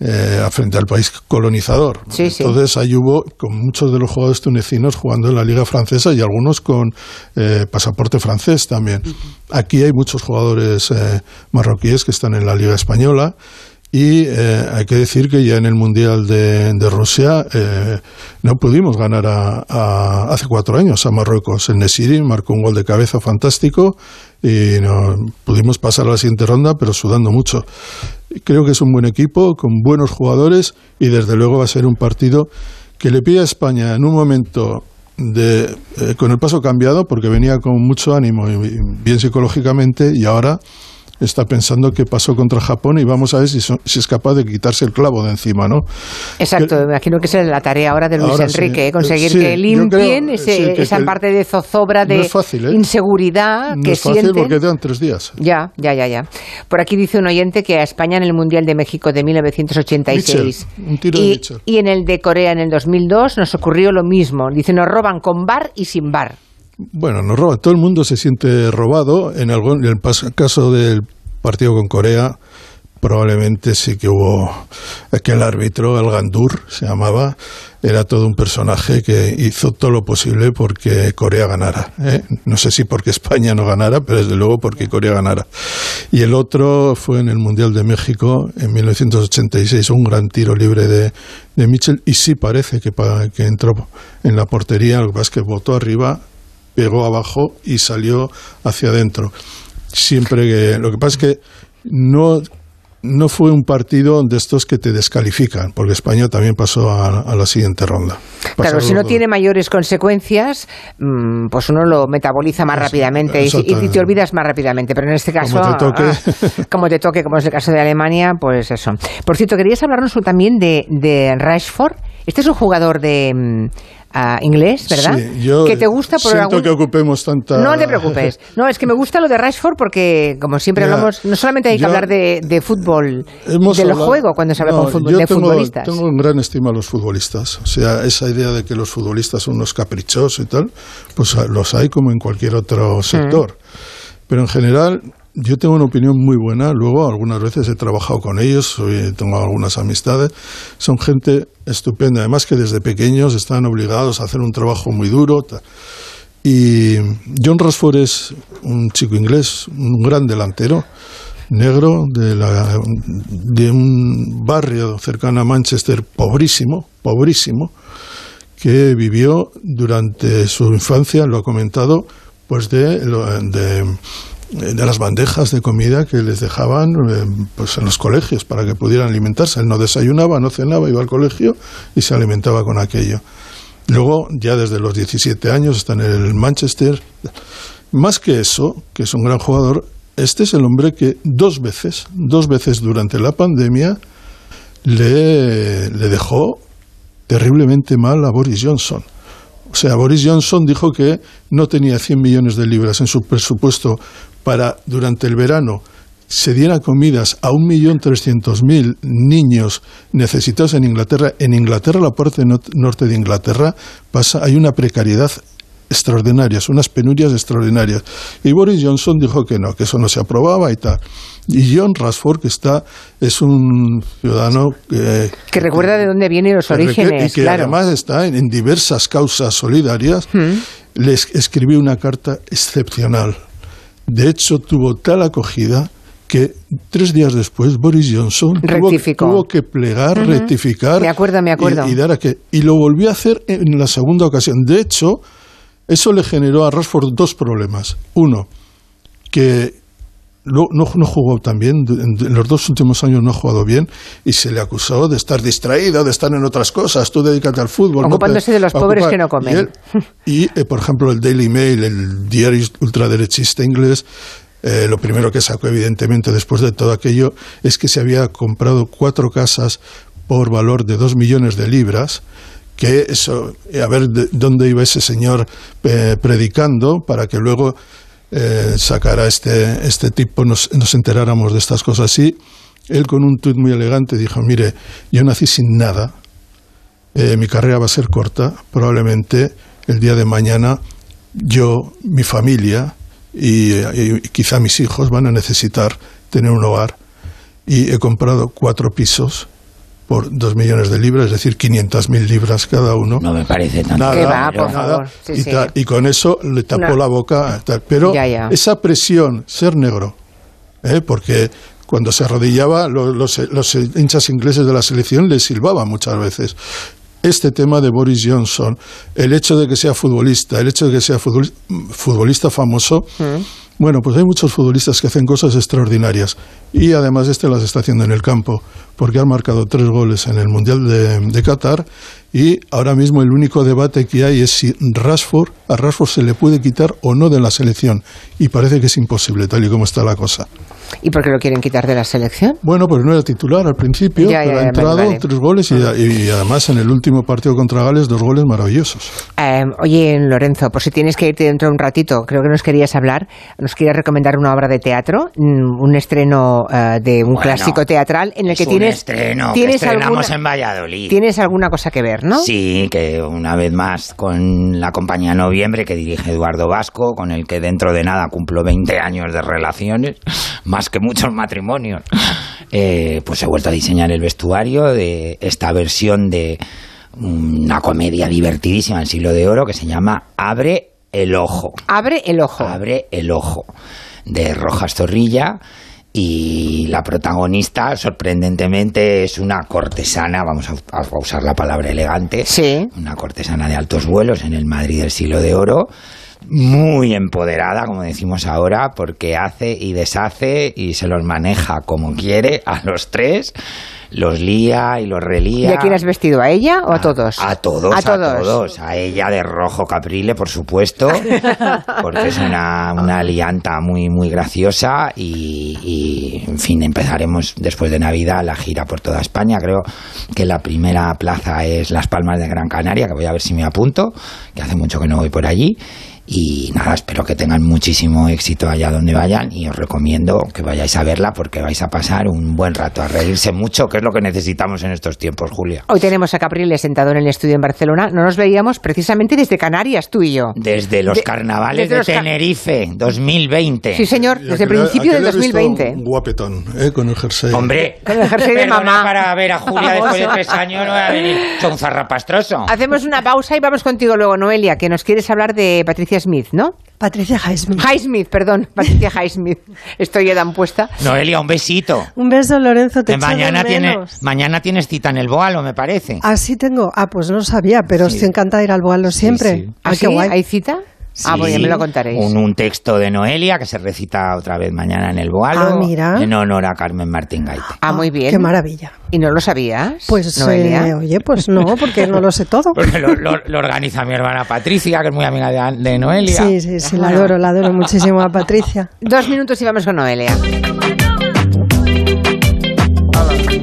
Eh, frente al país colonizador. Entonces ahí hubo con muchos de los jugadores tunecinos jugando en la liga francesa y algunos con eh, pasaporte francés también. Aquí hay muchos jugadores eh, marroquíes que están en la liga española. Y eh, hay que decir que ya en el Mundial de, Rusia no pudimos ganar a, hace cuatro años a Marruecos. El Nesiri marcó un gol de cabeza fantástico y no, pudimos pasar a la siguiente ronda, pero sudando mucho. Creo que es un buen equipo, con buenos jugadores y desde luego va a ser un partido que le pide a España en un momento de, eh, con el paso cambiado, porque venía con mucho ánimo y bien psicológicamente y ahora está pensando qué pasó contra Japón y vamos a ver si, si es capaz de quitarse el clavo de encima, ¿no? Exacto, me imagino que es la tarea ahora de Luis Enrique, ¿eh? conseguir que limpien esa parte de zozobra, de ¿eh? inseguridad no que es fácil porque quedan tres días. Ya, ya, ya, ya. Por aquí dice un oyente que a España en el Mundial de México de 1986 y, y en el de Corea en el 2002 nos ocurrió lo mismo. Dice, nos roban con bar y sin bar. Bueno, nos roba. Todo el mundo se siente robado. En, algún, el caso del partido con Corea, probablemente sí que hubo que el árbitro, el Gandur se llamaba, era todo un personaje que hizo todo lo posible porque Corea ganara. ¿eh? No sé si porque España no ganara, pero desde luego porque Corea ganara. Y el otro fue en el Mundial de México en 1986, un gran tiro libre de, de Mitchell y sí parece que, que entró en la portería, es que votó arriba pegó abajo y salió hacia adentro. Siempre que. Lo que pasa es que no no fue un partido de estos que te descalifican, porque España también pasó a, la siguiente ronda. claro, si no tiene mayores consecuencias, mm, pues uno lo metaboliza más rápidamente y, te olvidas más rápidamente. Pero en este caso, como te toque, ah, como, te toque como es el caso de Alemania, pues eso. Por cierto, querías hablarnos también de, de Rashford. Este es un jugador de mm, inglés, ¿verdad? Sí, yo que te gusta por siento que ocupemos tanta... No te preocupes. No, es que me gusta lo de Rashford porque, como siempre hablamos, no solamente hay que hablar de, de fútbol, del juego cuando se habla con fútbol, de tengo, futbolistas. tengo un gran estima a los futbolistas. O sea, esa idea de que los futbolistas son unos caprichosos y tal, pues los hay como en cualquier otro mm. sector. Pero en general, yo tengo una opinión muy buena. Luego, algunas veces he trabajado con ellos, tengo algunas amistades. Son gente estupenda. Además, que desde pequeños están obligados a hacer un trabajo muy duro. Y John Rosford es un chico inglés, un gran delantero, negro, de, la, de un barrio cercano a Manchester, pobrísimo, pobrísimo, que vivió durante su infancia, lo ha comentado, pues de, de de las bandejas de comida que les dejaban eh, pues en los colegios para que pudieran alimentarse. Él no desayunaba, no cenaba, iba al colegio y se alimentaba con aquello. Luego, ya desde los 17 años, está en el Manchester. Más que eso, que es un gran jugador, este es el hombre que dos veces, dos veces durante la pandemia, le, le dejó terriblemente mal a Boris Johnson. O sea, Boris Johnson dijo que no tenía 100 millones de libras en su presupuesto para durante el verano se diera comidas a 1.300.000 niños necesitados en Inglaterra. En Inglaterra, la parte norte de Inglaterra, pasa, hay una precariedad extraordinarias, unas penurias extraordinarias. Y Boris Johnson dijo que no, que eso no se aprobaba y tal. Y John Rashford, que está, es un ciudadano que... Que recuerda de dónde vienen los orígenes. Y que además está en, diversas causas solidarias, hmm. les escribió una carta excepcional. De hecho, tuvo tal acogida que tres días después Boris Johnson tuvo, que plegar, rectificar. Me acuerdo, me acuerdo. Y, dar a que, y lo volvió a hacer en la segunda ocasión. De hecho, eso le generó a Rashford dos problemas. Uno, que no, no, jugó tan bien, en los dos últimos años no ha jugado bien y se le acusó de estar distraído, de estar en otras cosas, tú dedícate al fútbol. Ocupándose de los pobres que no comen. Y, eh, por ejemplo, el Daily Mail, el diario ultraderechista inglés, eh, lo primero que sacó, evidentemente, después de todo aquello, es que se había comprado cuatro casas por valor de dos millones de libras, que eso, a ver dónde iba ese señor eh, predicando para que luego eh, sacara este, este tipo, nos, nos enteráramos de estas cosas. Y él con un tuit muy elegante dijo, mire, yo nací sin nada, mi carrera va a ser corta, probablemente el día de mañana yo, mi familia, y, quizá mis hijos van a necesitar tener un hogar. Y he comprado cuatro pisos por dos millones de libras, es decir, 500.000 libras cada uno. No me parece tanto. Nada, por favor. y, con eso le tapó la boca. Pero esa presión, ser negro, ¿eh? porque cuando se arrodillaba, los, los, hinchas ingleses de la selección le silbaban muchas veces este tema de Boris Johnson, el hecho de que sea futbolista, el hecho de que sea futbolista famoso, mm. Bueno, pues hay muchos futbolistas que hacen cosas extraordinarias. Y además este las está haciendo en el campo, porque ha marcado tres goles en el Mundial de, de Qatar. Y ahora mismo el único debate que hay es si Rashford, a Rashford se le puede quitar o no de la selección. Y parece que es imposible tal y como está la cosa. ¿Y por qué lo quieren quitar de la selección? Bueno, pues no era titular al principio, pero ha entrado tres goles y, además en el último partido contra Gales dos goles maravillosos. Eh, oye, Lorenzo, por si tienes que irte dentro de un ratito, creo que nos querías hablar, nos querías recomendar una obra de teatro, mm, un estreno eh, de un clásico teatral en el que tienes... estreno tienes alguna, en Valladolid. Tienes alguna cosa que ver, ¿no? Sí, que una vez más con la compañía Noviembre que dirige Eduardo Vasco, con el que dentro de nada cumplo 20 años de relaciones, más que muchos matrimonios, eh, pues he vuelto a diseñar el vestuario de esta versión de una comedia divertidísima en siglo de oro que se llama Abre el ojo. Abre el ojo. Abre el ojo de Rojas Zorrilla y la protagonista sorprendentemente es una cortesana, vamos a, usar la palabra elegante, sí. una cortesana de altos vuelos en el Madrid del siglo de oro, muy empoderada, como decimos ahora, porque hace y deshace y se los maneja como quiere a los tres los lía y los relía. ¿Y a quién has vestido? ¿A ella o a, todos? A todos, a, todos. A ella de rojo caprile, por supuesto, porque es una, una alianta muy, muy graciosa y, y, en fin, empezaremos después de Navidad la gira por toda España. Creo que la primera plaza es Las Palmas de Gran Canaria, que voy a ver si me apunto, que hace mucho que no voy por allí. Y nada, espero que tengan muchísimo éxito allá donde vayan y os recomiendo que vayáis a verla porque vais a pasar un buen rato, a reírse mucho, que es lo que necesitamos en estos tiempos, Julia. Hoy tenemos a Capriles sentado en el estudio en Barcelona. No nos veíamos precisamente desde Canarias, tú y yo. Desde los carnavales de Tenerife, 2020. Sí, señor, desde el principio del 2020. Un guapetón, ¿eh? con el jersey. Hombre, con el jersey de mamá. para ver a Julia después de tres años no va a venir son zarrapastroso. Hacemos una pausa y vamos contigo luego, Noelia, que nos quieres hablar de Patricia Smith, ¿no? Patricia Highsmith. Highsmith, perdón, Patricia Highsmith. Estoy ya tan puesta. Noelia, un besito. Un beso, Lorenzo, te mañana tienes, Mañana tienes cita en el Boalo, me parece. Ah, sí tengo. Ah, pues no sabía, pero estoy encantada de ir al Boalo siempre. ¿Ah, qué guay. ¿Hay cita? Ah, pues ya me lo contaréis. Un, un, texto de Noelia que se recita otra vez mañana en el Boalo. Ah, mira. En honor a Carmen Martín Gaite. Ah, muy bien. Qué maravilla. ¿Y no lo sabías? Pues, eh, oye, pues no, porque no lo sé todo. Porque lo, organiza mi hermana Patricia, que es muy amiga de, Noelia. Sí, sí, sí, la adoro, la adoro muchísimo a Patricia. Dos minutos y vamos con Noelia.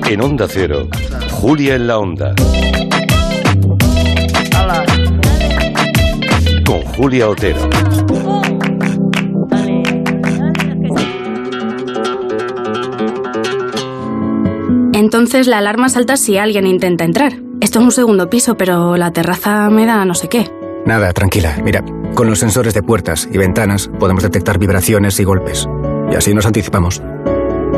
En Onda Cero, Julia en la Onda. Julia Otero. Entonces la alarma salta si alguien intenta entrar. Esto es un segundo piso, pero la terraza me da no sé qué. Nada, tranquila. Mira, con los sensores de puertas y ventanas podemos detectar vibraciones y golpes. Y así nos anticipamos.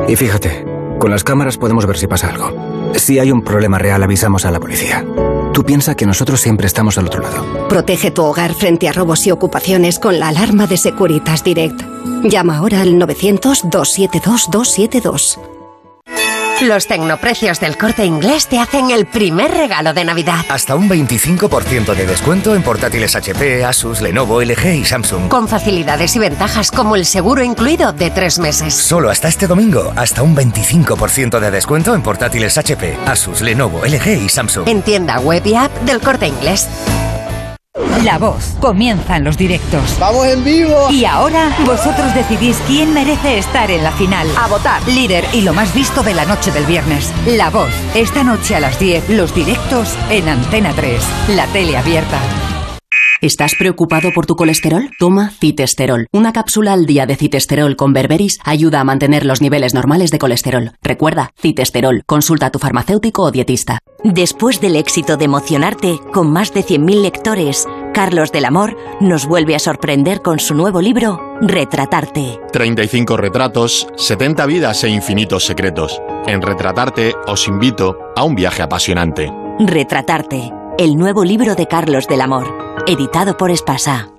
Y fíjate, con las cámaras podemos ver si pasa algo. Si hay un problema real, avisamos a la policía. Tú piensa que nosotros siempre estamos al otro lado. Protege tu hogar frente a robos y ocupaciones con la alarma de Securitas Direct. Llama ahora al 900-272-272. Los tecnoprecios del corte inglés te hacen el primer regalo de Navidad. Hasta un 25% de descuento en portátiles HP, Asus, Lenovo, LG y Samsung. Con facilidades y ventajas como el seguro incluido de tres meses. Solo hasta este domingo, hasta un 25% de descuento en portátiles HP, Asus, Lenovo, LG y Samsung. En tienda web y app del corte inglés. La voz. Comienzan los directos. ¡Vamos en vivo! Y ahora vosotros decidís quién merece estar en la final. A votar. Líder y lo más visto de la noche del viernes. La voz. Esta noche a las 10, los directos en Antena 3. La tele abierta. ¿Estás preocupado por tu colesterol? Toma citesterol. Una cápsula al día de citesterol con berberis ayuda a mantener los niveles normales de colesterol. Recuerda, citesterol. Consulta a tu farmacéutico o dietista. Después del éxito de Emocionarte, con más de 100.000 lectores, Carlos del Amor nos vuelve a sorprender con su nuevo libro, Retratarte. 35 retratos, 70 vidas e infinitos secretos. En Retratarte os invito a un viaje apasionante. Retratarte, el nuevo libro de Carlos del Amor editado por Espasa.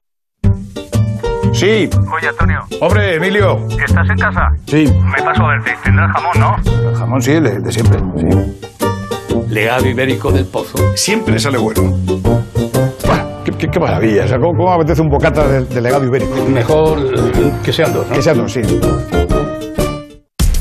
Sí. Oye, Antonio. Hombre, Emilio. ¿Estás en casa? Sí. Me paso a verte. Tendrás jamón, ¿no? El jamón sí, de, de siempre, sí. Legado ibérico del pozo. Siempre sale bueno. Qué, qué, qué, maravilla. O sea, ¿cómo, ¿cómo, apetece un bocata de, de legado ibérico? Mejor que sean dos, ¿no? Que sean dos, sí.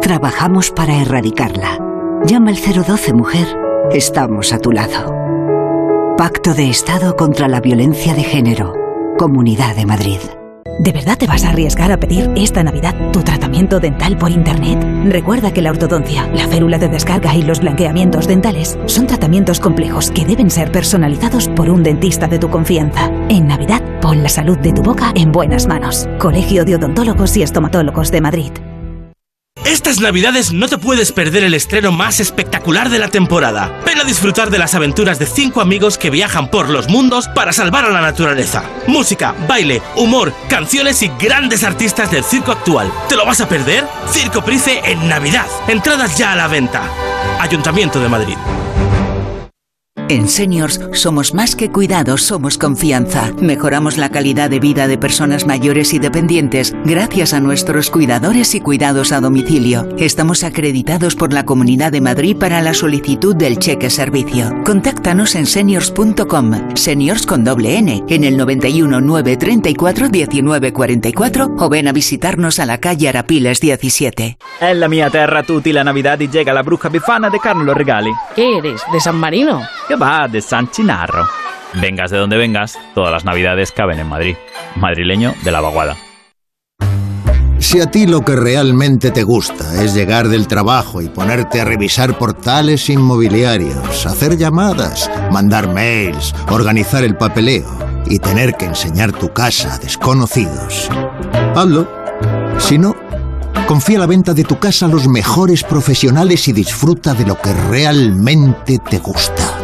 trabajamos para erradicarla. Llama al 012 Mujer. Estamos a tu lado. Pacto de Estado contra la Violencia de Género. Comunidad de Madrid. ¿De verdad te vas a arriesgar a pedir esta Navidad tu tratamiento dental por Internet? Recuerda que la ortodoncia, la férula de descarga y los blanqueamientos dentales son tratamientos complejos que deben ser personalizados por un dentista de tu confianza. En Navidad, pon la salud de tu boca en buenas manos. Colegio de Odontólogos y Estomatólogos de Madrid. Estas navidades no te puedes perder el estreno más espectacular de la temporada. Ven a disfrutar de las aventuras de cinco amigos que viajan por los mundos para salvar a la naturaleza. Música, baile, humor, canciones y grandes artistas del circo actual. ¿Te lo vas a perder? Circo Price en Navidad. Entradas ya a la venta. Ayuntamiento de Madrid. En Seniors somos más que cuidados, somos confianza. Mejoramos la calidad de vida de personas mayores y dependientes gracias a nuestros cuidadores y cuidados a domicilio. Estamos acreditados por la Comunidad de Madrid para la solicitud del cheque servicio. Contáctanos en seniors.com, seniors con doble N, en el 91 934 1944 o ven a visitarnos a la calle Arapiles 17. En la mia terra tutti la Navidad y llega la bruja bifana de Carlos Regali. ¿Qué eres? ¿De San Marino? ¿Qué De San Chinarro. Vengas de donde vengas, todas las Navidades caben en Madrid. Madrileño de la vaguada. Si a ti lo que realmente te gusta es llegar del trabajo y ponerte a revisar portales inmobiliarios, hacer llamadas, mandar mails, organizar el papeleo y tener que enseñar tu casa a desconocidos, hazlo. Si no, confía la venta de tu casa a los mejores profesionales y disfruta de lo que realmente te gusta.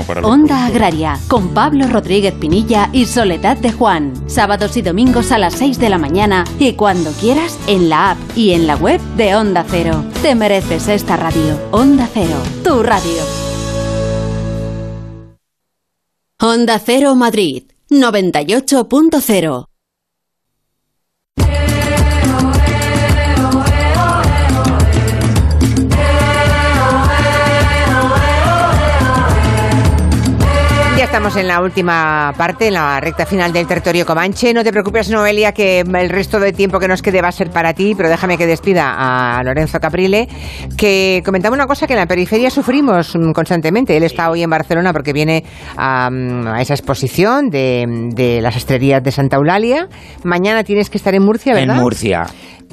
para los Onda Agraria, con Pablo Rodríguez Pinilla y Soledad de Juan. Sábados y domingos a las 6 de la mañana y cuando quieras en la app y en la web de Onda Cero. Te mereces esta radio. Onda Cero, tu radio. Onda Cero Madrid, 98.0. estamos en la última parte, en la recta final del territorio Comanche. No te preocupes, Noelia, que el resto del tiempo que nos quede va a ser para ti, pero déjame que despida a Lorenzo Caprile, que comentaba una cosa que en la periferia sufrimos constantemente. Él está hoy en Barcelona porque viene a, a esa exposición de, de las estrerías de Santa Eulalia. Mañana tienes que estar en Murcia, ¿verdad? En Murcia.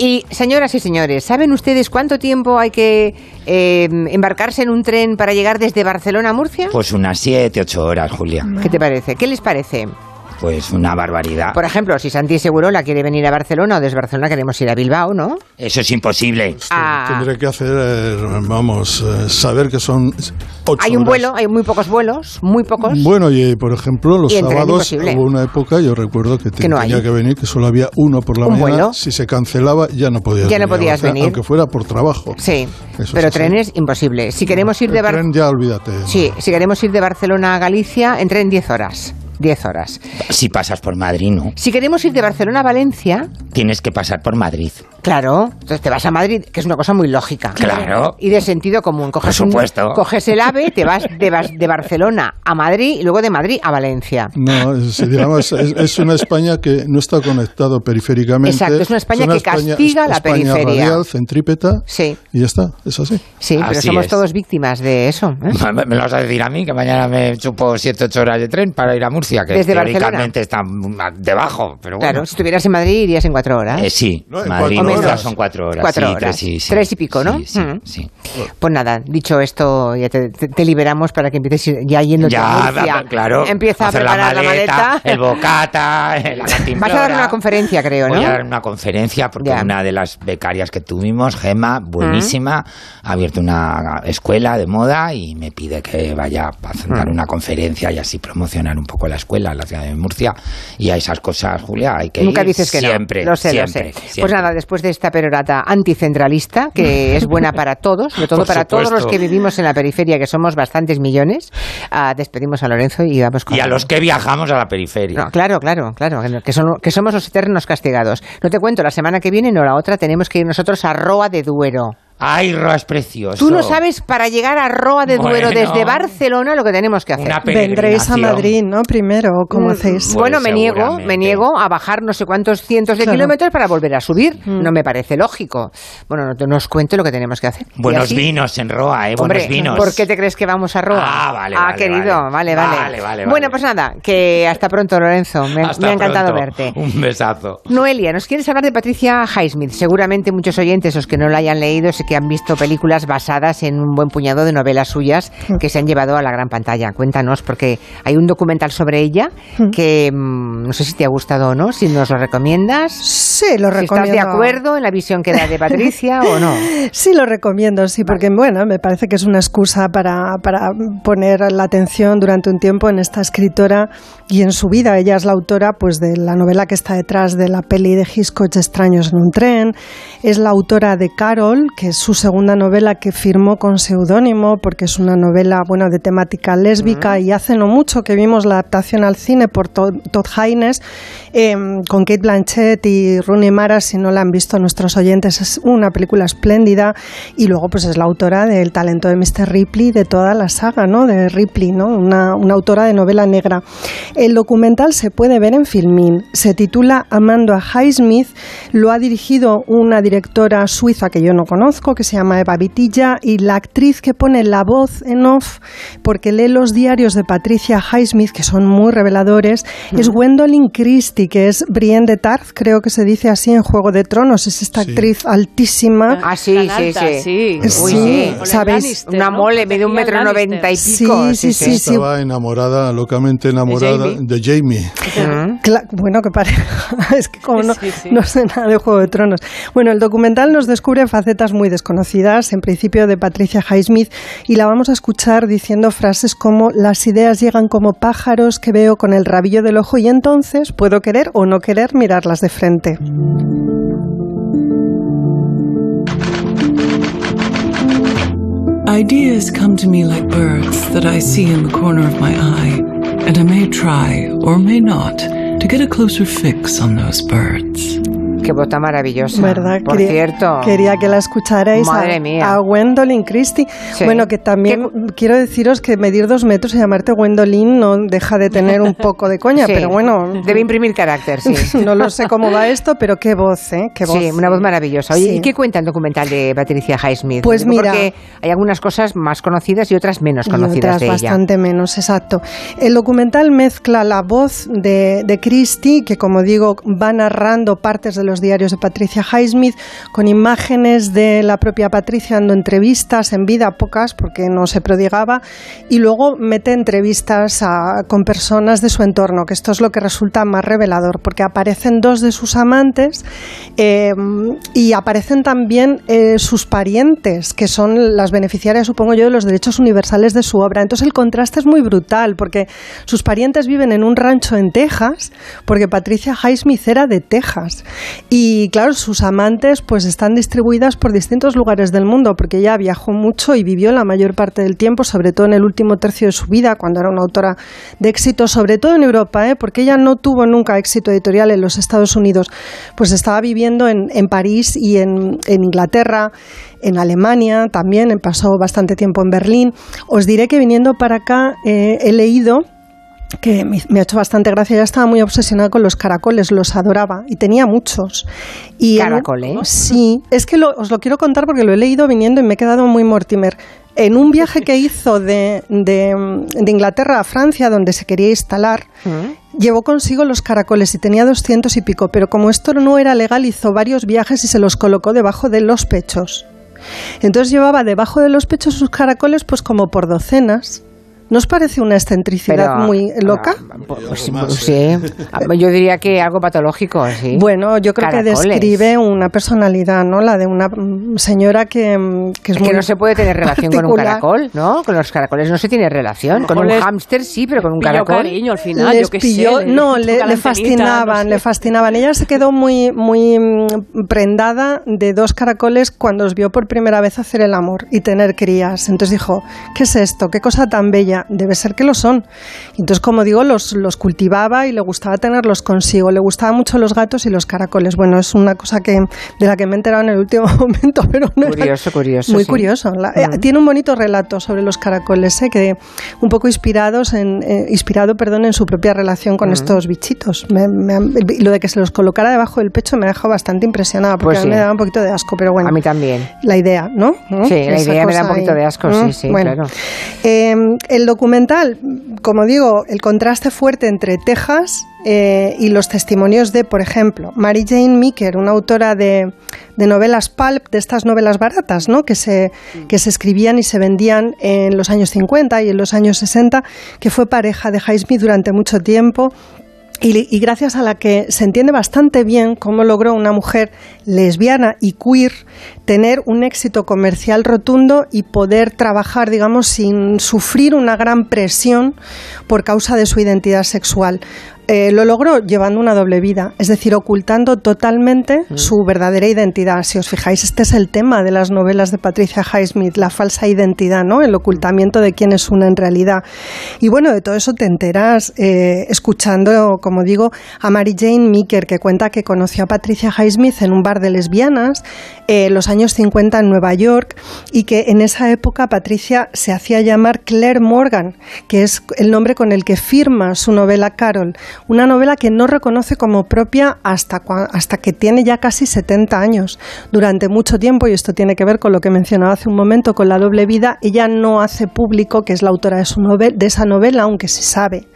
Y señoras y señores, ¿saben ustedes cuánto tiempo hay que eh, embarcarse en un tren para llegar desde Barcelona a Murcia? Pues unas 7, 8 horas, Julia. ¿Qué te parece? ¿Qué les parece? Pues una barbaridad. Por ejemplo, si Santi Segurola quiere venir a Barcelona o desde Barcelona queremos ir a Bilbao, ¿no? Eso es imposible. Ah, Tendré que hacer, eh, vamos, eh, saber que son ocho hay un horas. vuelo, hay muy pocos vuelos, muy pocos. Bueno, y por ejemplo, los tren sábados imposible. hubo una época, yo recuerdo que, te- Que no tenía hay. que venir, que solo había uno por la ¿Un mañana. vuelo? Si se cancelaba, ya no podías Ya no venir a podías Barcelona, venir. Aunque fuera por trabajo. Sí, Eso pero es así. trenes imposible. Si queremos ir de El Barcelona... tren ya olvídate. Sí, si queremos ir de Barcelona a Galicia, en tren 10 horas. 10 horas. Si pasas por Madrid, no. Si queremos ir de Barcelona a Valencia, Tienes que pasar por Madrid. claro, entonces te vas a Madrid, que es una cosa muy lógica. Claro. Y de sentido común. Coges, Por un- supuesto. coges el AVE, te vas de, Bas- de Barcelona a Madrid y luego de Madrid a Valencia. No, es, digamos, es, es una España que no está conectado periféricamente. Exacto, es una España que castiga la España periferia. radial, centrípeta. Sí. Y ya está, es así. Sí, pero Así somos es. todos víctimas de eso. ¿eh? Me me lo vas a decir a mí, que mañana me chupo 7, 8 horas de tren para ir a Murcia, que Desde teóricamente Barcelona. está mm, debajo, pero bueno. Claro, si estuvieras en Madrid irías en cuatro horas. Eh, sí, No, Madrid y cuatro horas. son 4 horas. Cuatro sí, horas. Tres, sí, sí. Tres y pico, ¿no? Sí, sí, Mm. sí. Pues nada, dicho esto, ya te, liberamos para que empieces ya yendo Ya, a Murcia. claro. Empieza a preparar la maleta. el bocata, la cantimplora. Vas a dar una conferencia, creo, ¿no? Voy a dar una conferencia porque Ya. una de las becarias que tuvimos, Gema, buenísima, ha abierto una escuela de moda y me pide que vaya a hacer- dar Mm. una conferencia y así promocionar un poco la escuela en la ciudad de Murcia. Y a esas cosas, Julia, hay que Nunca ir dices que siempre, no. Lo sé, siempre, lo sé. Pues nada, después de esta perorata anticentralista, que es buena para todos, sobre todo Por para todos los que vivimos en la periferia, que somos bastantes millones, ah, despedimos a Lorenzo y vamos con Y a los que viajamos a la periferia. No, claro, claro, claro, que, que son- que somos los eternos castigados. No te cuento, la semana que viene, no la otra, tenemos que ir nosotros a Roa de Duero. Ay, Roa es precioso. Tú no sabes para llegar a Roa de Duero Bueno. desde Barcelona lo que tenemos que hacer. Vendréis a. Madrid, ¿no? Primero, ¿o ¿cómo Mm, hacéis? Bueno, Pues me niego, me niego a bajar no sé cuántos cientos de Claro. kilómetros para volver a subir. No me parece lógico. Bueno, no, no os cuento lo que tenemos que hacer. Buenos así- vinos en Roa, ¿eh? Hombre, Buenos vinos. ¿por qué te crees que vamos a Roa? Ah, vale, Ah, vale, querido, vale, vale. vale. Vale, vale, Bueno, pues nada, que hasta pronto, Lorenzo. Me, Hasta me ha encantado pronto. verte. Un besazo. Noelia, nos quieres hablar de Patricia Highsmith. Seguramente muchos oyentes, los que no la hayan leído, sé que han visto películas basadas en un buen puñado de novelas suyas que se han llevado a la gran pantalla. Cuéntanos, porque hay un documental sobre ella que mm, no sé si te ha gustado o no, si nos lo recomiendas. Sí, lo Si recomiendo. ¿Estás de acuerdo en la visión que da de Patricia o no? Sí, lo recomiendo, sí, porque bueno, me parece que es una excusa para, para poner la atención durante un tiempo en esta escritora y en su vida. Ella es la autora pues, de la novela que está detrás de la peli de Hitchcock Extraños en un tren. Es la autora de Carol, que es su segunda novela que firmó con seudónimo, porque es una novela bueno, de temática lésbica, y hace no mucho que vimos la adaptación al cine por Todd Haynes, em, con Kate Blanchett y Rooney Mara, si no la han visto nuestros oyentes, es una película espléndida, y luego pues es la autora del talento de Mr. Ripley, de toda la saga ¿no? de Ripley, ¿no? una, una autora de novela negra. El documental se puede ver en Filmin, se titula Amanda Highsmith, lo ha dirigido una directora suiza que yo no conozco, que se llama Eva Vitilla, y la actriz que pone la voz en off, porque lee los diarios de Patricia Highsmith, que son muy reveladores, es Gwendolyn Christie, que es Brienne de Tarth, creo que se dice así en Juego de Tronos, es esta actriz altísima. Ah, sí, sí, sí. Sí, ¿sabéis? Una mole, mide un metro noventa y pico. Sí, sí, sí. Estaba enamorada, locamente enamorada de Jamie. Bueno, que parece. es que como no, no sé nada de Juego de Tronos. Bueno, el documental nos descubre facetas muy desconocidas, en principio de Patricia Highsmith, y la vamos a escuchar diciendo frases como las ideas llegan como pájaros que veo con el rabillo del ojo y entonces puedo querer o no querer mirarlas de frente. Ideas come to me like birds that I see in the corner of my eye, and I may try or may not to get a closer fix on those birds. Qué bota maravillosa. ¿Verdad? Por quería, cierto. Quería que la escucharais Madre a, mía. a Gwendolyn Christie. Sí. Bueno, que también quiero deciros que medir dos metros y llamarte Gwendolyn no deja de tener un poco de coña, Sí. pero bueno. Debe imprimir carácter, sí. no lo sé cómo va esto, pero qué voz, ¿eh? Qué voz. Sí, una voz maravillosa. Oye, Sí. ¿y qué cuenta el documental de Patricia Highsmith? Pues Digo, mira- Porque hay algunas cosas más conocidas y otras menos y conocidas otras de ella. bastante menos, exacto. El documental mezcla la voz de, de Christie, que como digo, va narrando partes de los diarios de Patricia Highsmith, con imágenes de la propia Patricia dando entrevistas en vida, pocas, porque no se prodigaba, y luego mete entrevistas a- con personas de su entorno, que esto es lo que resulta más revelador, porque aparecen dos de sus amantes eh, y aparecen también eh, sus parientes, que son las beneficiarias, supongo yo, de los derechos universales de su obra. Entonces el contraste es muy brutal, porque sus parientes viven en un rancho en Texas, porque Patricia Highsmith era de Texas. Y claro, sus amantes pues están distribuidas por distintos lugares del mundo, porque ella viajó mucho y vivió la mayor parte del tiempo, sobre todo en el último tercio de su vida, cuando era una autora de éxito, sobre todo en Europa, ¿eh? porque ella no tuvo nunca éxito editorial en los Estados Unidos, pues estaba viviendo en, en París y en, en Inglaterra, en Alemania también, pasó bastante tiempo en Berlín. Os diré que viniendo para acá eh, he leído que me, ha hecho bastante gracia. Ella estaba muy obsesionada con los caracoles, los adoraba y tenía muchos. Y en ¿Caracoles? sí, es que lo- os lo quiero contar porque lo he leído viniendo y me he quedado muy Mortimer. En un viaje que hizo de, de, de Inglaterra a Francia, donde se quería instalar, llevó consigo los caracoles y tenía 200 y pico, pero como esto no era legal, hizo varios viajes y se los colocó debajo de los pechos. Entonces llevaba debajo de los pechos sus caracoles pues como por docenas. ¿No os parece una excentricidad Pero, muy loca? Pues, pues, sí. Yo diría que algo patológico, sí. Bueno, yo creo que describe una personalidad, ¿no? La de una señora que, que es, Es muy que no se puede tener relación con un caracol, ¿no? Con los caracoles no se tiene relación. Con un hámster sí, pero con un caracol. cariño al final, Les yo qué pilló- sé. no, le, fascinaban, no sé. le fascinaban. Ella se quedó muy, muy mm, prendada de dos caracoles cuando los vio por primera vez hacer el amor y tener crías. Entonces dijo, ¿qué es esto? ¿Qué cosa tan bella? Debe ser que lo son. Entonces, como digo, los, los cultivaba y le gustaba tenerlos consigo. Le gustaban mucho los gatos y los caracoles. Bueno, es una cosa que de la que me he enterado en el último momento, pero no Curioso, curioso. muy sí. curioso. La- eh, Mm. tiene un bonito relato sobre los caracoles, eh, que un poco inspirados en, eh, inspirado perdón, en su propia relación con Mm. estos bichitos. Me- me lo de que se los colocara debajo del pecho me ha dejado bastante impresionada, porque Pues a mí sí. me daba un poquito de asco, pero bueno. A mí también. La idea, ¿no? ¿No? Sí, la idea me da un poquito ahí. de asco, ¿Mm? sí, sí, Bueno. claro. Eh, el documental, como digo, el contraste fuerte entre Texas eh, y los testimonios de, por ejemplo, Mary Jane Meeker, una autora de, de novelas pulp, de estas novelas baratas, ¿no? que, se, que se escribían y se vendían en los años 50 y en los años 60, que fue pareja de Highsmith durante mucho tiempo y, y gracias a la que se entiende bastante bien cómo logró una mujer lesbiana y queer tener un éxito comercial rotundo y poder trabajar, digamos, sin sufrir una gran presión por causa de su identidad sexual. Eh, lo logró llevando una doble vida, es decir, ocultando totalmente Mm. su verdadera identidad. Si os fijáis, este es el tema de las novelas de Patricia Highsmith, la falsa identidad, ¿no? El ocultamiento de quién es una en realidad. Y bueno, de todo eso te enteras eh, escuchando, como digo, a Mary Jane Meeker, que cuenta que conoció a Patricia Highsmith en un bar de lesbianas en los años 50 en Nueva York y que en esa época Patricia se hacía llamar Claire Morgan, que es el nombre con el que firma su novela Carol, una novela que no reconoce como propia hasta, hasta que tiene ya casi 70 años. Durante mucho tiempo, y esto tiene que ver con lo que mencionaba hace un momento, con la doble vida, ella no hace público que es la autora de, su novel- de esa novela, aunque se sabe.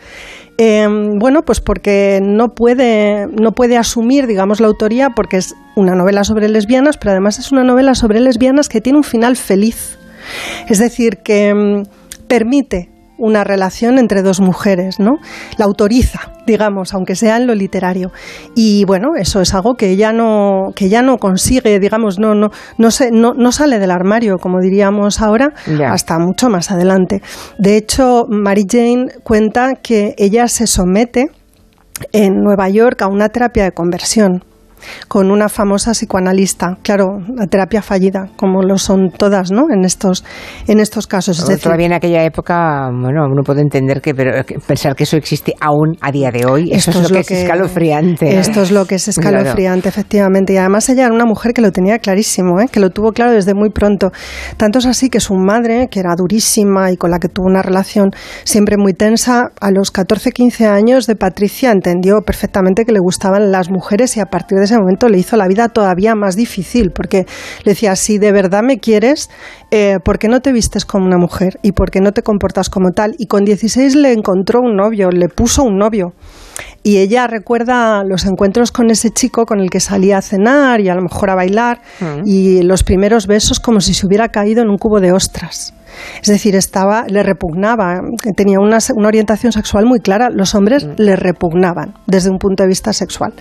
Eh, bueno, pues porque no puede, no puede asumir, digamos, la autoría porque es una novela sobre lesbianas, pero además es una novela sobre lesbianas que tiene un final feliz. Es decir, que mm, permite una relación entre dos mujeres, ¿no? La autoriza, digamos, aunque sea en lo literario. Y bueno, eso es algo que ella no, que ella no consigue, digamos, no, no, no, se, no, no sale del armario, como diríamos ahora, Ya. hasta mucho más adelante. De hecho, Mary Jane cuenta que ella se somete en Nueva York a una terapia de conversión con una famosa psicoanalista, claro, la terapia fallida, como lo son todas, ¿no? En estos, en estos casos. Es decir, Todavía en aquella época, bueno, uno puede entender que, pero pensar que eso existe aún a día de hoy, eso Esto es lo que, es escalofriante. Esto es lo que es Claro. escalofriante, efectivamente. Y además ella era una mujer que lo tenía clarísimo, ¿eh? que lo tuvo claro desde muy pronto. Tanto es así que su madre, que era durísima y con la que tuvo una relación siempre muy tensa, a los 14-15 años de Patricia entendió perfectamente que le gustaban las mujeres y a partir de ese momento le hizo la vida todavía más difícil, porque le decía, si de verdad me quieres, eh, ¿por qué no te vistes como una mujer? ¿Y por qué no te comportas como tal? Y con 16 le encontró un novio, le puso un novio. Y ella recuerda los encuentros con ese chico con el que salía a cenar y a lo mejor a bailar y los primeros besos como si se hubiera caído en un cubo de ostras. Es decir, estaba, le repugnaba, tenía una, orientación sexual muy clara. Los hombres le repugnaban desde un punto de vista sexual.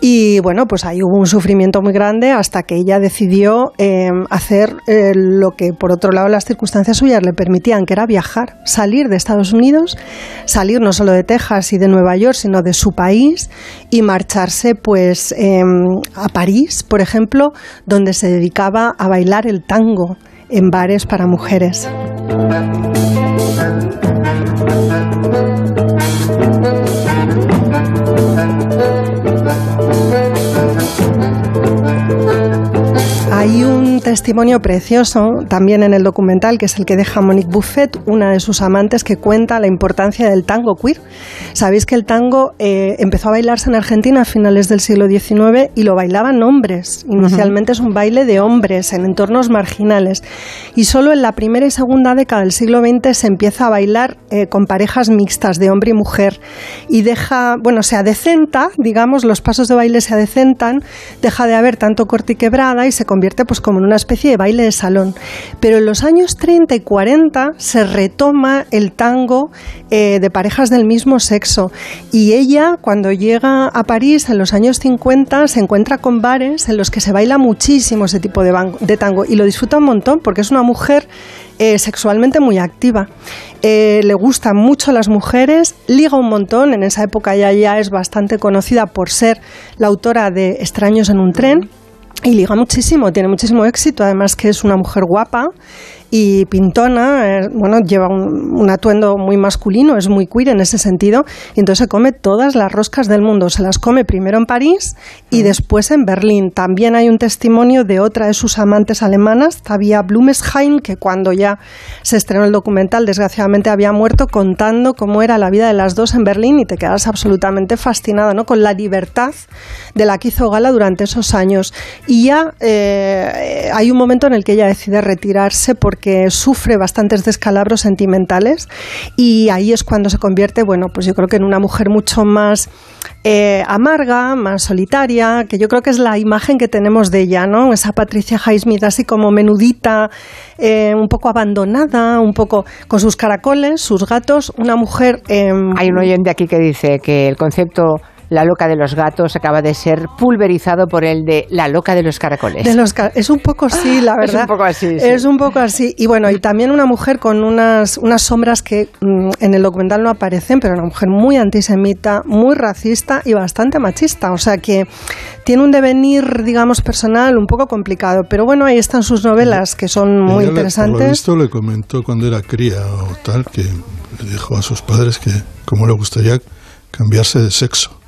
Y bueno, pues ahí hubo un sufrimiento muy grande hasta que ella decidió eh, hacer eh, lo que, por otro lado, las circunstancias suyas le permitían, que era viajar, salir de Estados Unidos, salir no solo de Texas y de Nueva York, sino de su país y marcharse pues eh, a París, por ejemplo, donde se dedicaba a bailar el tango en bares para mujeres. Hay un testimonio precioso también en el documental, que es el que deja Monique Buffet, una de sus amantes, que cuenta la importancia del tango queer. Sabéis que el tango eh, empezó a bailarse en Argentina a finales del siglo XIX y lo bailaban hombres. Inicialmente es un baile de hombres en entornos marginales. Y solo en la primera y segunda década del siglo XX se empieza a bailar eh, con parejas mixtas de hombre y mujer. Y deja, bueno, se adecenta, digamos, los pasos de baile se adecentan, deja de haber tanto corte y quebrada y se convierte pues como en una especie de baile de salón. Pero en los años 30 y 40 se retoma el tango eh, de parejas del mismo sexo. Y ella, cuando llega a París en los años 50, se encuentra con bares en los que se baila muchísimo ese tipo de, tango y lo disfruta un montón porque es una mujer eh, sexualmente muy activa. Eh, le gustan mucho las mujeres, liga un montón, en esa época ya, ya es bastante conocida por ser la autora de Extraños en un tren. Y liga muchísimo, tiene muchísimo éxito, además que es una mujer guapa y pintona, eh, bueno, lleva un, un atuendo muy masculino, es muy queer en ese sentido, y entonces se come todas las roscas del mundo, se las come primero en París y después en Berlín. También hay un testimonio de otra de sus amantes alemanas, Tabia Blumesheim, que cuando ya se estrenó el documental, desgraciadamente había muerto contando cómo era la vida de las dos en Berlín y te quedas absolutamente fascinada, ¿no? Con la libertad de la que hizo gala durante esos años. Y ya eh, hay un momento en el que ella decide retirarse porque sufre bastantes descalabros sentimentales y ahí es cuando se convierte, bueno, pues yo creo que en una mujer mucho más eh, amarga, más solitaria, que yo creo que es la imagen que tenemos de ella, ¿no? Esa Patricia Highsmith así como menudita, eh, un poco abandonada, un poco con sus caracoles, sus gatos, una mujer... em, Hay un oyente aquí que dice que el concepto La loca de los gatos acaba de ser pulverizado por el de La loca de los caracoles. De los ca- es un poco así, la Es verdad. un poco así, sí. Es un poco así. Y bueno, y también una mujer con unas, unas sombras que mm, en el documental no aparecen, pero una mujer muy antisemita, muy racista y bastante machista. O sea que tiene un devenir, digamos, personal un poco complicado. Pero bueno, ahí están sus novelas que son muy Ella le- Por lo interesantes. visto le comentó cuando era cría o tal que le dijo a sus padres que cómo le gustaría cambiarse de sexo.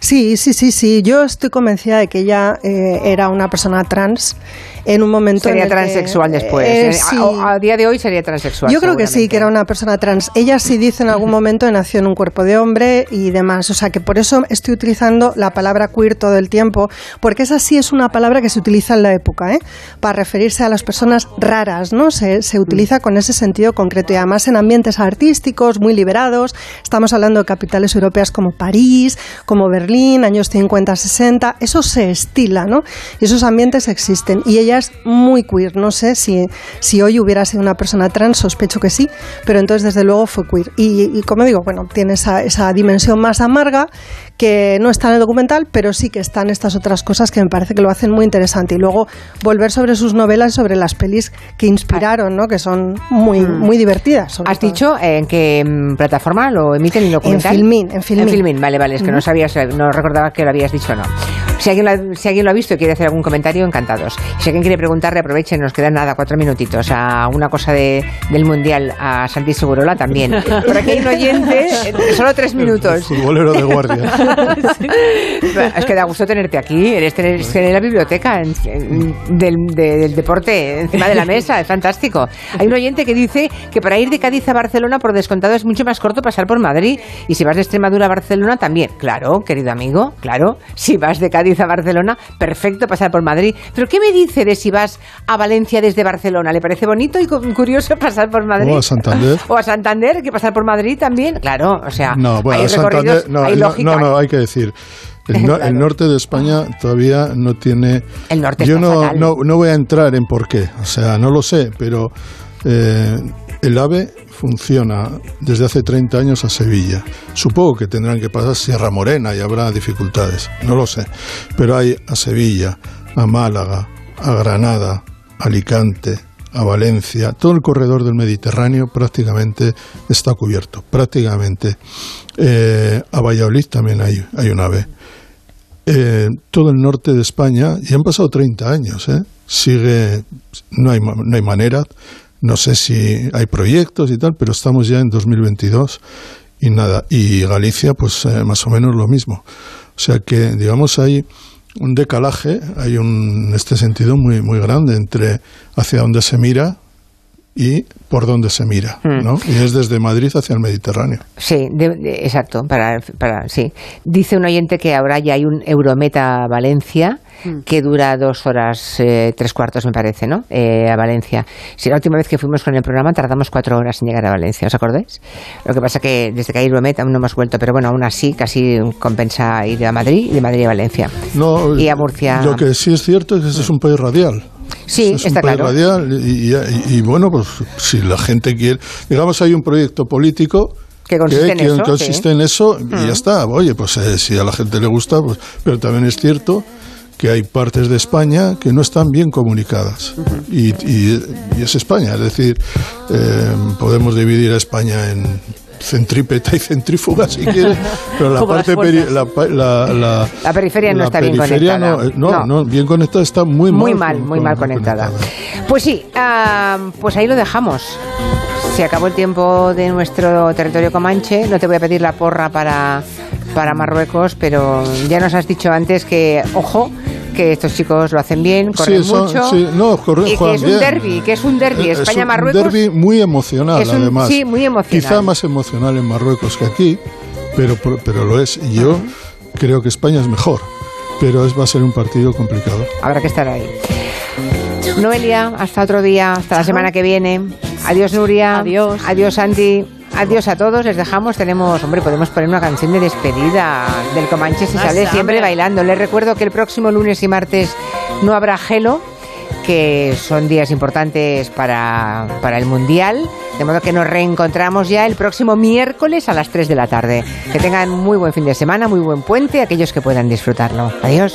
Sí, sí, sí, sí. Yo estoy convencida de que ella eh, era una persona trans en un momento. Sería en el que- transexual después. Eh, Eh, sí. a, a día de hoy sería transexual. Yo creo que sí, que era una persona trans. Ella sí dice en algún momento que nació en un cuerpo de hombre y demás. O sea que por eso estoy utilizando la palabra queer todo el tiempo, porque esa sí es una palabra que se utiliza en la época, ¿eh? para referirse a las personas raras, ¿no? Se, se utiliza con ese sentido concreto y además en ambientes artísticos muy liberados. Estamos hablando de capitales europeas como París, como Berlín, años 50, 60. Eso se estila, ¿no? Y esos ambientes existen. Y ella es muy queer. No sé si, si hoy hubiera sido una persona trans, sospecho que sí, pero entonces desde luego fue queer. Y, y como digo, bueno, tiene esa, esa dimensión más amarga que no está en el documental, pero sí que están estas otras cosas que me parece que lo hacen muy interesante. Y luego volver sobre sus novelas, sobre las pelis que inspiraron, ¿no? Que son muy, muy divertidas. sobre ¿Has todo. dicho en qué mm, plataforma lo emiten el documental? Filmin, en Filmin. En Filmin, vale, vale, es que no Ujú. sabías, no recordaba que lo habías dicho o no. Si alguien, lo ha, si alguien lo ha visto y quiere hacer algún comentario, encantados. Si alguien quiere preguntarle, aprovechen, nos quedan nada, cuatro minutitos, a una cosa de, del Mundial, a Santi Segurola también. Por aquí hay un oyente, solo tres minutos. Futbolero de guardia. Es que da gusto tenerte aquí, eres tener, es tener la biblioteca en- en- del, de- del deporte encima de la mesa, es fantástico. Hay un oyente que dice que para ir de Cádiz a Barcelona, por descontado, es mucho más corto pasar por Madrid. Y si vas de Extremadura a Barcelona, también. Claro, querido amigo, claro. Si vas de Cádiz a Barcelona, perfecto pasar por Madrid. Pero ¿qué me dice de si vas a Valencia desde Barcelona? ¿Le parece bonito y cu- curioso pasar por Madrid? O a Santander. O a Santander, que pasar por Madrid también. Claro, o sea, No, bueno, hay Santander, recorridos, no, hay lógica. no, no, hay que decir. El, no- el norte de España todavía no tiene. El norte Yo no, no, no voy a entrar en por qué, o sea, no lo sé, pero eh, el AVE funciona desde hace 30 años a Sevilla. Supongo que tendrán que pasar Sierra Morena y habrá dificultades, no lo sé. Pero hay a Sevilla, a Málaga, a Granada, a Alicante, a Valencia, todo el corredor del Mediterráneo prácticamente está cubierto, prácticamente. Eh, a Valladolid también hay, hay un AVE. Eh, todo el norte de España, y han pasado 30 años, ¿eh? sigue, no hay, no hay manera, no sé si hay proyectos y tal, pero estamos ya en 2022 y nada, y Galicia pues eh, más o menos lo mismo. O sea que, digamos, hay un decalaje, hay un, en este sentido muy, muy grande entre hacia dónde se mira y por dónde se mira, Mm. ¿no? Y es desde Madrid hacia el Mediterráneo. Sí, de- de- exacto, para, para, sí. Dice un oyente que ahora ya hay un Eurometa Valencia que dura dos horas, eh, tres cuartos, me parece, ¿no? Eh, a Valencia. Si la última vez que fuimos con el programa tardamos cuatro horas en llegar a Valencia, ¿os acordáis? Lo que pasa que desde que hay Eurometa aún no hemos vuelto, pero bueno, aún así casi compensa ir a Madrid y de Madrid a Valencia. No, Y a Murcia. Lo que sí es cierto es que este es un país radial. Sí, es está un país claro. radial y, y- y, bueno, pues si la gente quiere, digamos, hay un proyecto político Que consiste en que eso, consiste sí. en eso y Mm. ya está. Oye, pues eh, si a la gente le gusta, pues, pero también es cierto que hay partes de España que no están bien comunicadas y, y- y es España, es decir, eh, podemos dividir a España en centrípeta y centrífuga si quieres, pero la parte peri- la, la- la- La periferia no está bien conectada. No, eh, no, No. no, bien conectada está muy, Muy mal. mal, muy mal conectada. Pues sí, pues ahí lo dejamos. Se acabó el tiempo de nuestro territorio comanche. No te voy a pedir la porra para, para Marruecos, pero ya nos has dicho antes que, ojo, que estos chicos lo hacen bien, corren Sí, son- mucho. sí, no, corren, y que es un derby, que es un derby. Eh, Es España-Marruecos. un derbi muy emocional, un- además. sí, muy emocional. Quizá más emocional en Marruecos que aquí, pero, pero lo es. Y yo creo que España es mejor, pero es, va a ser un partido complicado. Habrá que estar ahí. Noelia, hasta otro día, hasta la semana que viene. Adiós, Nuria. Adiós. Adiós, Santi. Adiós a todos, les dejamos. Tenemos, hombre, podemos poner una canción de despedida del Comanche si sale siempre bailando. Les recuerdo que el próximo lunes y martes no habrá gelo, que son días importantes para, para el Mundial. De modo que nos reencontramos ya el próximo miércoles a las 3 de la tarde. Que tengan muy buen fin de semana, muy buen puente, aquellos que puedan disfrutarlo. Adiós.